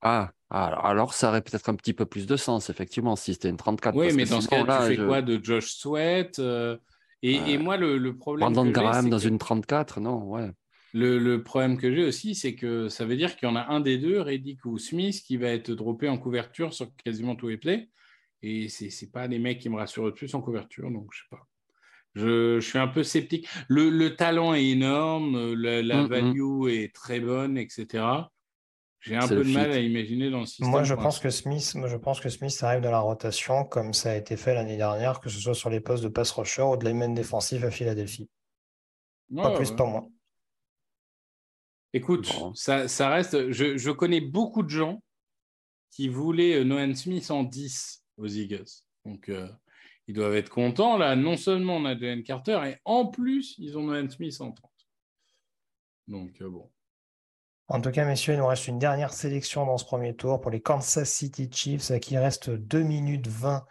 ah, alors ça aurait peut-être un petit peu plus de sens, effectivement, si c'était une 34. Oui, mais dans ce cas, tu fais quoi de Josh Sweat euh, et, moi, le, problème. Brandon Graham dans une 34, non, ouais. Le, problème que j'ai aussi, c'est que ça veut dire qu'il y en a un des deux, Reddick ou Smith, qui va être droppé en couverture sur quasiment tous les plays. Et ce n'est pas les mecs qui me rassurent le plus en couverture, donc je sais pas. Je, suis un peu sceptique. Le, talent est énorme, la, mm, mm. value est très bonne, etc. J'ai un peu de mal à imaginer dans le système. Moi, je pense que Smith, moi, je pense que Smith arrive dans la rotation comme ça a été fait l'année dernière, que ce soit sur les postes de pass rusher ou de la main défensif à Philadelphie. pas plus, pas moins. Écoute, ça, reste. Je, connais beaucoup de gens qui voulaient euh, Nolan Smith en 10 aux Eagles. Donc, euh, ils doivent être contents. Là, non seulement on a Jalen Carter, et en plus, ils ont Nolan Smith en 30. Donc, euh, bon. En tout cas, messieurs, il nous reste une dernière sélection dans ce premier tour pour les Kansas City Chiefs, qui reste 2 minutes 20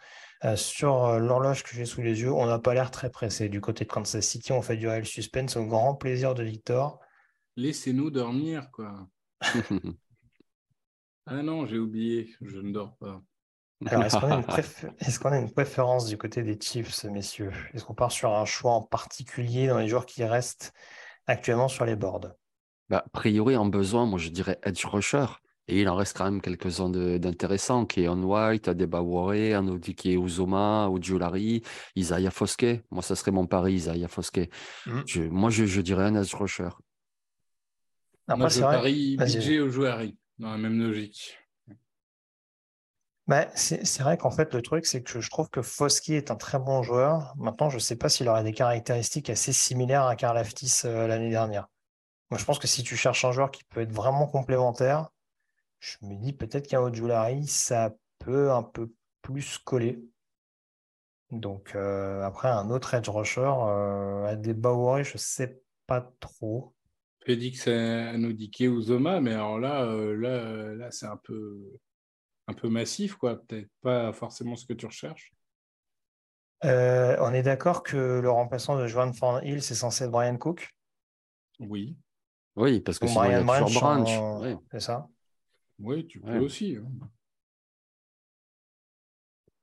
euh, sur euh, l'horloge que j'ai sous les yeux. On n'a pas l'air très pressé. Du côté de Kansas City, on fait durer le suspense au grand plaisir de Victor. Laissez-nous dormir, quoi. ah non, j'ai oublié, je ne dors pas. Alors, est-ce qu'on a, une préférence du côté des Chiefs, messieurs? Est-ce qu'on part sur un choix en particulier dans les jours qui restent actuellement sur les boards? Bah, a priori, en besoin, moi je dirais edge rusher. Et il en reste quand même quelques-uns d'intéressants. Keon White, Adebawore, Anodike Uzoma, Ojulari, Isaiah Foske. Moi, ça serait mon pari, Isaiah Foske. Mmh. moi, je, dirais un edge rusher. Moi, je parie BJ Ojulari, dans la même logique. Bah, c'est vrai qu'en fait, le truc, c'est que je trouve que Foske est un très bon joueur. Maintenant, je ne sais pas s'il aurait des caractéristiques assez similaires à Karl Aftis euh, l'année dernière. Moi, je pense que si tu cherches un joueur qui peut être vraiment complémentaire, je me dis peut-être qu'un Ojulari, ça peut un peu plus coller. Donc euh, après, un autre edge rusher, euh, à des Bauer, je ne sais pas trop. Tu dit que c'est Anodike ou Zoma, mais alors là, euh, là, là c'est un peu, un peu massif, quoi. Peut-être pas forcément ce que tu recherches. on est d'accord que le remplaçant de Joan Van Hill, c'est censé être Brian Cook? Oui. Oui, parce que y a Branch. Branch. C'est ça Oui, tu peux aussi. Hein.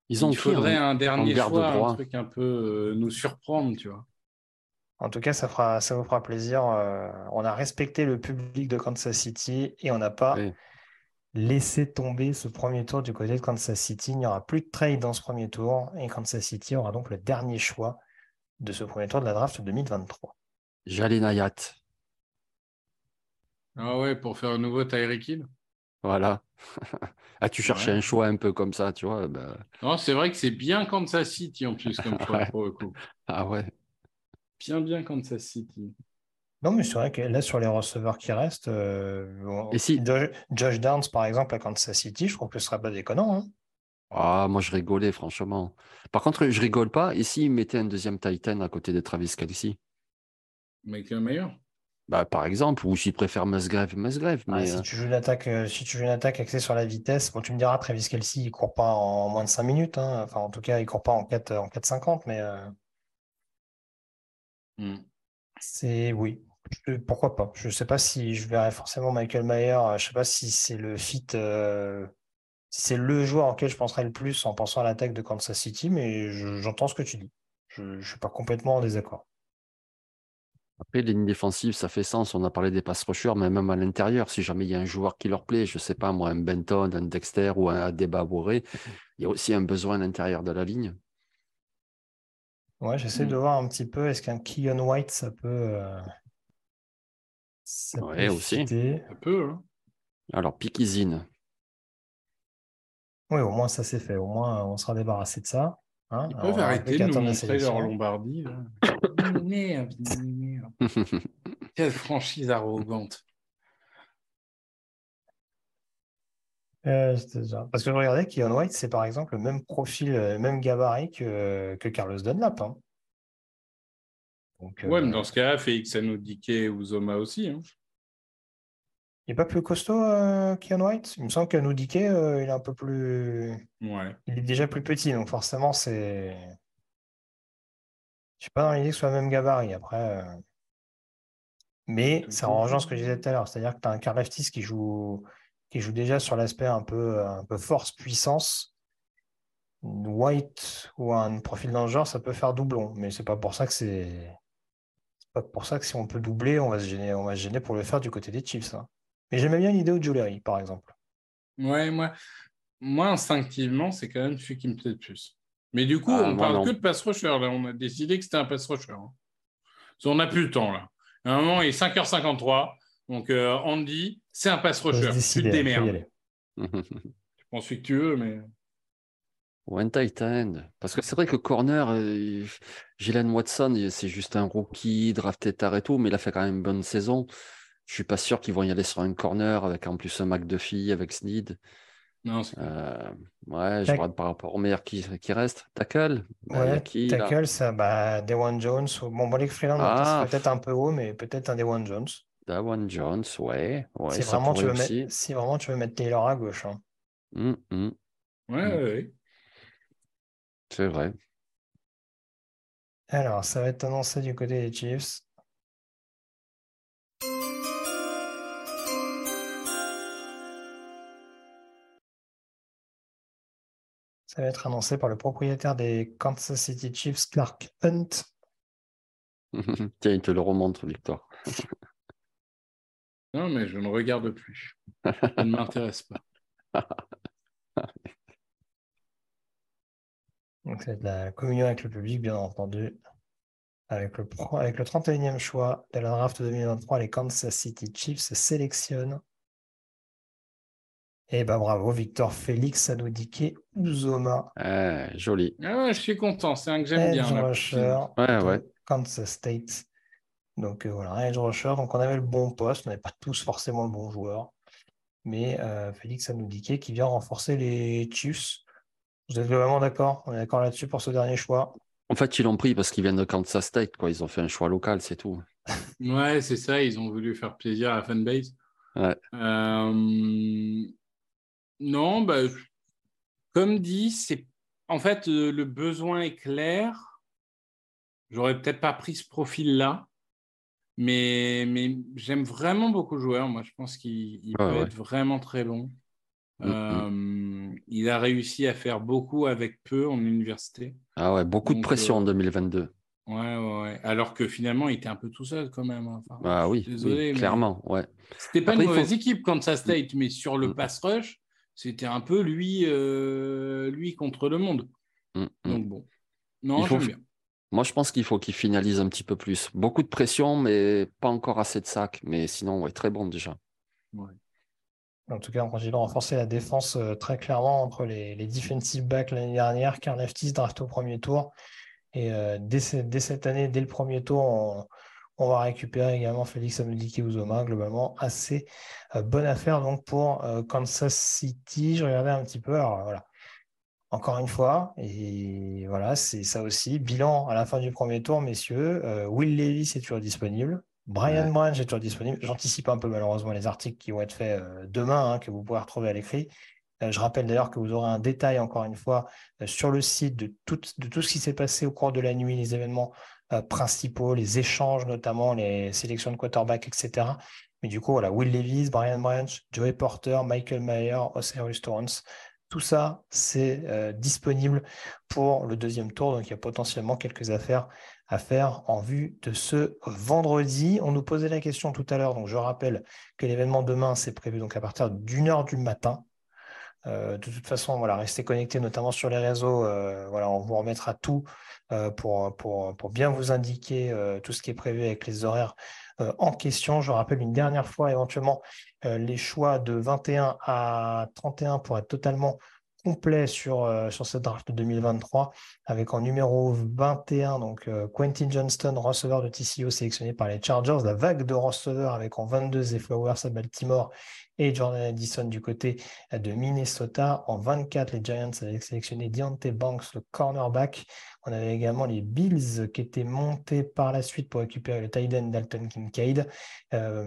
Ils ont Il faudrait un dernier choix, un truc un peu euh, nous surprendre, tu vois. En tout cas, ça, fera, ça vous fera plaisir. Euh, on a respecté le public de Kansas City et on n'a pas laissé tomber ce premier tour du côté de Kansas City. Il n'y aura plus de trade dans ce premier tour et Kansas City aura donc le dernier choix de ce premier tour de la draft 2023. Jalé Nayat. Ah ouais, pour faire un nouveau Tyreek Hill Voilà. ah, tu cherchais un choix un peu comme ça, tu vois. Bah... Non, c'est vrai que c'est bien Kansas City en plus, comme choix pour le coup. Ah ouais. Bien, bien Kansas City. Non, mais c'est vrai que là, sur les receveurs qui restent, euh, Et si... Josh Downs, par exemple, à Kansas City, je trouve que ce serait pas déconnant. Hein. Ah, moi, je rigolais, franchement. Par contre, je rigole pas. Et s'il mettait un deuxième Titan à côté de Travis Kelsey Michael Mayer bah, par exemple, ou s'il préfère Musgrave, Musgrave. Ah, si, euh tu joues une attaque, euh, si tu joues une attaque axée sur la vitesse, bon, tu me diras, Travis Kelsey, il ne court pas en moins de 5 minutes. Hein. Enfin, en tout cas, il ne court pas en 4, en 4,50, mais euh mmh. c'est oui. Pourquoi pas? Je ne sais pas si je verrais forcément Michael Mayer. Je ne sais pas si c'est le fit c'est le joueur auquel je penserais le plus en pensant à l'attaque de Kansas City, mais j'entends ce que tu dis. Je ne suis pas complètement en désaccord. Après, ligne défensive, ça fait sens. On a parlé des pass rushers, mais même à l'intérieur, si jamais il y a un joueur qui leur plaît, je ne sais pas, moi, un Benton, un Dexter ou un Adeba il y a aussi un besoin à l'intérieur de la ligne. Ouais, j'essaie de mm. voir un petit peu, est-ce qu'un Keon White, ça peut. Euh, ça ouais, aussi. Ça peut. Hein. Alors, Pikizine. Oui, au moins ça c'est fait. Au moins on sera débarrassé de ça. Hein. Ils peuvent arrêter de nous montrer leur Lombardie. Quelle franchise arrogante. Euh, Parce que je regardais Keon White, c'est par exemple le même profil, le euh, même gabarit que, que Carlos Dunlap. Hein. Donc, ouais, mais euh, dans ce cas-là, Félix Anoudike ou Zoma aussi. Hein. Il n'est pas plus costaud, euh, Keon White? Il me semble qu'Anoudike, euh, il est un peu plus. Ouais. Il est déjà plus petit, donc forcément, c'est. Je suis pas dans l'idée que ce soit le même gabarit. Après. Mais ça rejoint ce que je disais tout à l'heure, c'est-à-dire que tu as un Karlaftis qui joue qui joue déjà sur l'aspect un peu, un peu force-puissance. White ou un profil dans le genre, ça peut faire doublon, mais c'est pas pour ça que c'est. pas pour ça que si on peut doubler, on va se gêner, on va se gêner pour le faire du côté des Chiefs. Hein. Mais j'aimais bien l'idée de Jewelry, par exemple. Ouais, moi, moi instinctivement, c'est quand même celui qui me plaît le plus. Mais du coup, ah, on parle que de pass rusher. Là. On a décidé que c'était un pass rusher. Hein. On n'a plus le temps. là. À un moment, il est 5h53. Donc, euh, Andy, c'est un pass rusher. Tu te démerdes. Je pense que tu veux, mais. One tight end. Parce que c'est vrai que corner, euh, Watson, c'est juste un rookie, drafté tard et tout, mais il a fait quand même une bonne saison. Je suis pas sûr qu'ils vont y aller sur un corner avec en plus un McDuffie, avec Sneed. Non, c'est euh, Ouais, je regarde par rapport au meilleur qui, qui reste. Tackle Ouais, tackle, ça, bah, Dewan Jones. Bon, Malik Freeland, ah. peut-être un peu haut, mais peut-être un Dewan Jones. Dewan Jones, ouais. ouais si, vraiment tu veux mettre, si vraiment tu veux mettre Taylor à gauche. Hein. Hum. Ouais, ouais, C'est vrai. Alors, ça va être annoncé du côté des Chiefs. Ça va être annoncé par le propriétaire des Kansas City Chiefs, Clark Hunt. Tiens, il te le remontre, Victor. non, mais je ne regarde plus. Ça ne m'intéresse pas. Donc, c'est de la communion avec le public, bien entendu. Avec le, avec le 31e choix de la draft 2023, les Kansas City Chiefs sélectionnent eh ben bravo, Victor Félix Anoudike Uzoma. Ah, joli. Ah, je suis content, c'est un que j'aime bien. Rusher ouais, ouais. Kansas State. Donc euh, voilà, Edge Rusher. Donc on avait le bon poste, on n'avait pas tous forcément le bon joueur. Mais euh, Félix Anoudike qui vient renforcer les Chiefs. Vous êtes vraiment d'accord? On est d'accord là-dessus pour ce dernier choix? En fait, ils l'ont pris parce qu'ils viennent de Kansas State. Quoi. Ils ont fait un choix local, c'est tout. ouais, c'est ça. Ils ont voulu faire plaisir à la fanbase. Ouais. Euh, non, bah, comme dit, c'est en fait le besoin est clair. J'aurais peut-être pas pris ce profil-là, mais, mais j'aime vraiment beaucoup le joueur. Moi, je pense qu'il peut être vraiment très bon. Mm, mm. Euh, il a réussi à faire beaucoup avec peu en université. Ah ouais, beaucoup de pression en 2022. Euh, ouais, ouais, Alors que finalement, il était un peu tout seul quand même. Ah oui, désolé, clairement, ouais. C'était pas une mauvaise équipe quand ça State, mais sur le mm. pass rush, c'était un peu lui, euh, lui contre le monde. Mm, mm. Donc bon. Non, j'aime bien. Moi, je pense qu'il faut qu'il finalise un petit peu plus. Beaucoup de pression, mais pas encore assez de sacs. Mais sinon, ouais, très bon déjà. En tout cas, on continue de renforcer la défense euh, très clairement entre les, defensive backs l'année dernière. Karl draft au premier tour. Et euh, dès, cette année, dès le premier tour, on, va récupérer également Félix Amediki Uzoma, globalement assez euh, bonne affaire donc pour Kansas City. Je regardais un petit peu, alors voilà. Encore une fois, et voilà, c'est ça aussi. Bilan à la fin du premier tour, messieurs. Euh, Will Levis est toujours disponible. Brian Branch est toujours disponible. J'anticipe un peu malheureusement les articles qui vont être faits demain, hein, que vous pourrez retrouver à l'écrit. je rappelle d'ailleurs que vous aurez un détail, encore une fois, sur le site de tout, de tout ce qui s'est passé au cours de la nuit, les événements euh, principaux, les échanges notamment, les sélections de quarterback, etc. Mais du coup, voilà, Will Levis, Brian Branch, Joey Porter, Michael Mayer, Osiris Torrance. Tout ça, c'est disponible pour le deuxième tour. Donc, il y a potentiellement quelques affaires à faire en vue de ce vendredi. On nous posait la question tout à l'heure, donc je rappelle que l'événement demain, c'est prévu donc à partir d'une heure du matin. Euh, de toute façon, voilà, restez connectés, notamment sur les réseaux. Euh, voilà, on vous remettra tout euh, pour, bien vous indiquer tout ce qui est prévu avec les horaires en question. Je rappelle une dernière fois, éventuellement, les choix de 21 à 31 pour être totalement complet sur, euh, sur cette draft de 2023, avec en numéro 21, donc euh, Quentin Johnston, receveur de TCO sélectionné par les Chargers, la vague de receveurs avec en 22 Zay Flowers à Baltimore et Jordan Addison du côté de Minnesota. En 24, les Giants avaient sélectionné Deontay Banks, le cornerback. On avait également les Bills qui étaient montés par la suite pour récupérer le tight end Dalton Kincaid. Euh,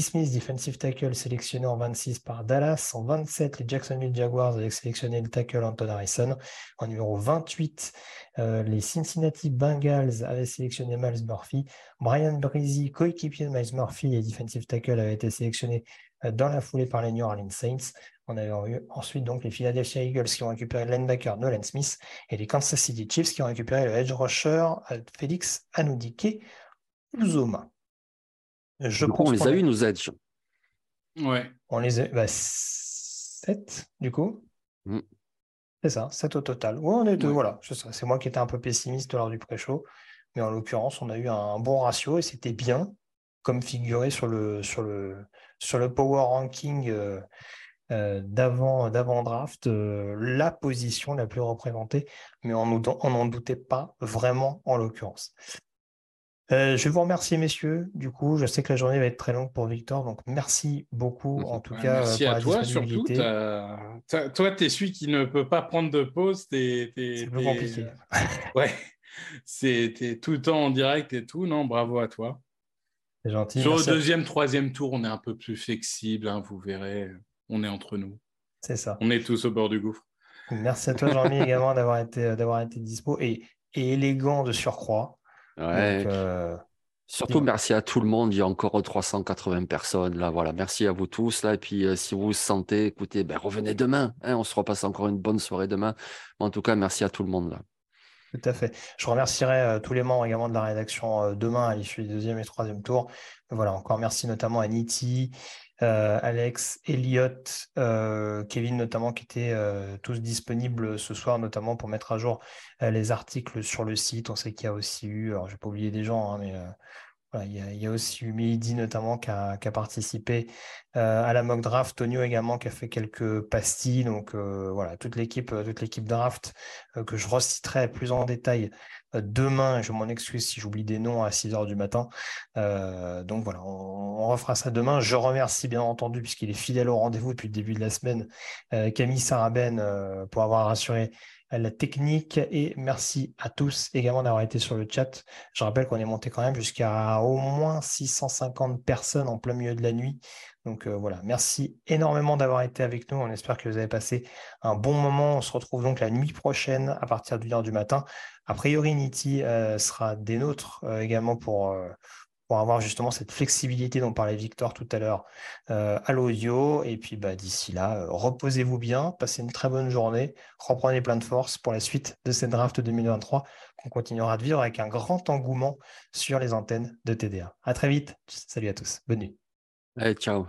Smith, defensive tackle, sélectionné en 26 par Dallas. En 27, les Jacksonville Jaguars avaient sélectionné le tackle Anton Harrison. En numéro 28, euh, les Cincinnati Bengals avaient sélectionné Miles Murphy. Brian Breezy, coéquipier de Miles Murphy et defensive tackle, avait été sélectionné dans la foulée par les New Orleans Saints. On avait eu ensuite donc les Philadelphia Eagles qui ont récupéré le linebacker Nolan Smith et les Kansas City Chiefs qui ont récupéré le edge rusher euh, Félix Anoudike Uzoma. Je du coup, on les a eu, nos edge. Ouais. On les a bah, 7 du coup. Mm. C'est ça, 7 au total. Ouais, on est deux, voilà. C'est moi qui étais un peu pessimiste lors du pré-show. Mais en l'occurrence, on a eu un bon ratio et c'était bien comme figuré sur le, sur le, sur le power ranking euh, euh, d'avant, d'avant draft, euh, la position la plus représentée, mais on n'en doutait pas vraiment en l'occurrence. je vais vous remercier, messieurs. Du coup, je sais que la journée va être très longue pour Victor, donc merci beaucoup en tout cas. Merci à toi surtout. toi, tu es celui qui ne peut pas prendre de pause. C'est plus compliqué. ouais, c'est tout le temps en direct et tout. Non, bravo à toi. C'est gentil. Sur le deuxième, troisième tour, on est un peu plus flexible, hein, vous verrez. On est entre nous. C'est ça. On est tous au bord du gouffre. Merci à toi, Jean-Mi, également d'avoir été, d'avoir été dispo et, élégant de surcroît. Ouais. Euh, Surtout, merci à tout le monde. Il y a encore 380 personnes là. Voilà, merci à vous tous là. Et puis, euh, si vous vous sentez, écoutez, ben, revenez demain. Hein. on se repasse encore une bonne soirée demain. en tout cas, merci à tout le monde là. Tout à fait. Je remercierai euh, tous les membres également de la rédaction euh, demain à l'issue du deuxième et troisième tour. Voilà, encore merci notamment à Niti, euh, Alex, Elliot, Kevin notamment, qui étaient tous disponibles ce soir, notamment pour mettre à jour les articles sur le site. On sait qu'il y a aussi eu, alors je vais pas oublier des gens, hein, mais il, y a, aussi eu Mehdi notamment qui a, participé euh, à la mock draft, Tonio également qui a fait quelques pastilles. Donc euh, voilà, toute l'équipe, euh, toute l'équipe draft que je reciterai plus en détail demain. Je m'en excuse si j'oublie des noms à 6 heures du matin. donc voilà, on, refera ça demain. Je remercie bien entendu, puisqu'il est fidèle au rendez-vous depuis le début de la semaine, Camille Saraben pour avoir la technique et merci à tous également d'avoir été sur le chat. Je rappelle qu'on est monté quand même jusqu'à au moins 650 personnes en plein milieu de la nuit. Donc euh, voilà, merci énormément d'avoir été avec nous. On espère que vous avez passé un bon moment. On se retrouve donc la nuit prochaine à partir du heure du matin. A priori, Niti euh, sera des nôtres euh, également pour, pour avoir justement cette flexibilité dont parlait Victor tout à l'heure euh, à l'audio. Et puis bah, d'ici là, euh, reposez-vous bien, passez une très bonne journée, reprenez plein de force pour la suite de cette draft 2023 qu'on continuera de vivre avec un grand engouement sur les antennes de TDA. À très vite, salut à tous, bonne nuit. Ciao.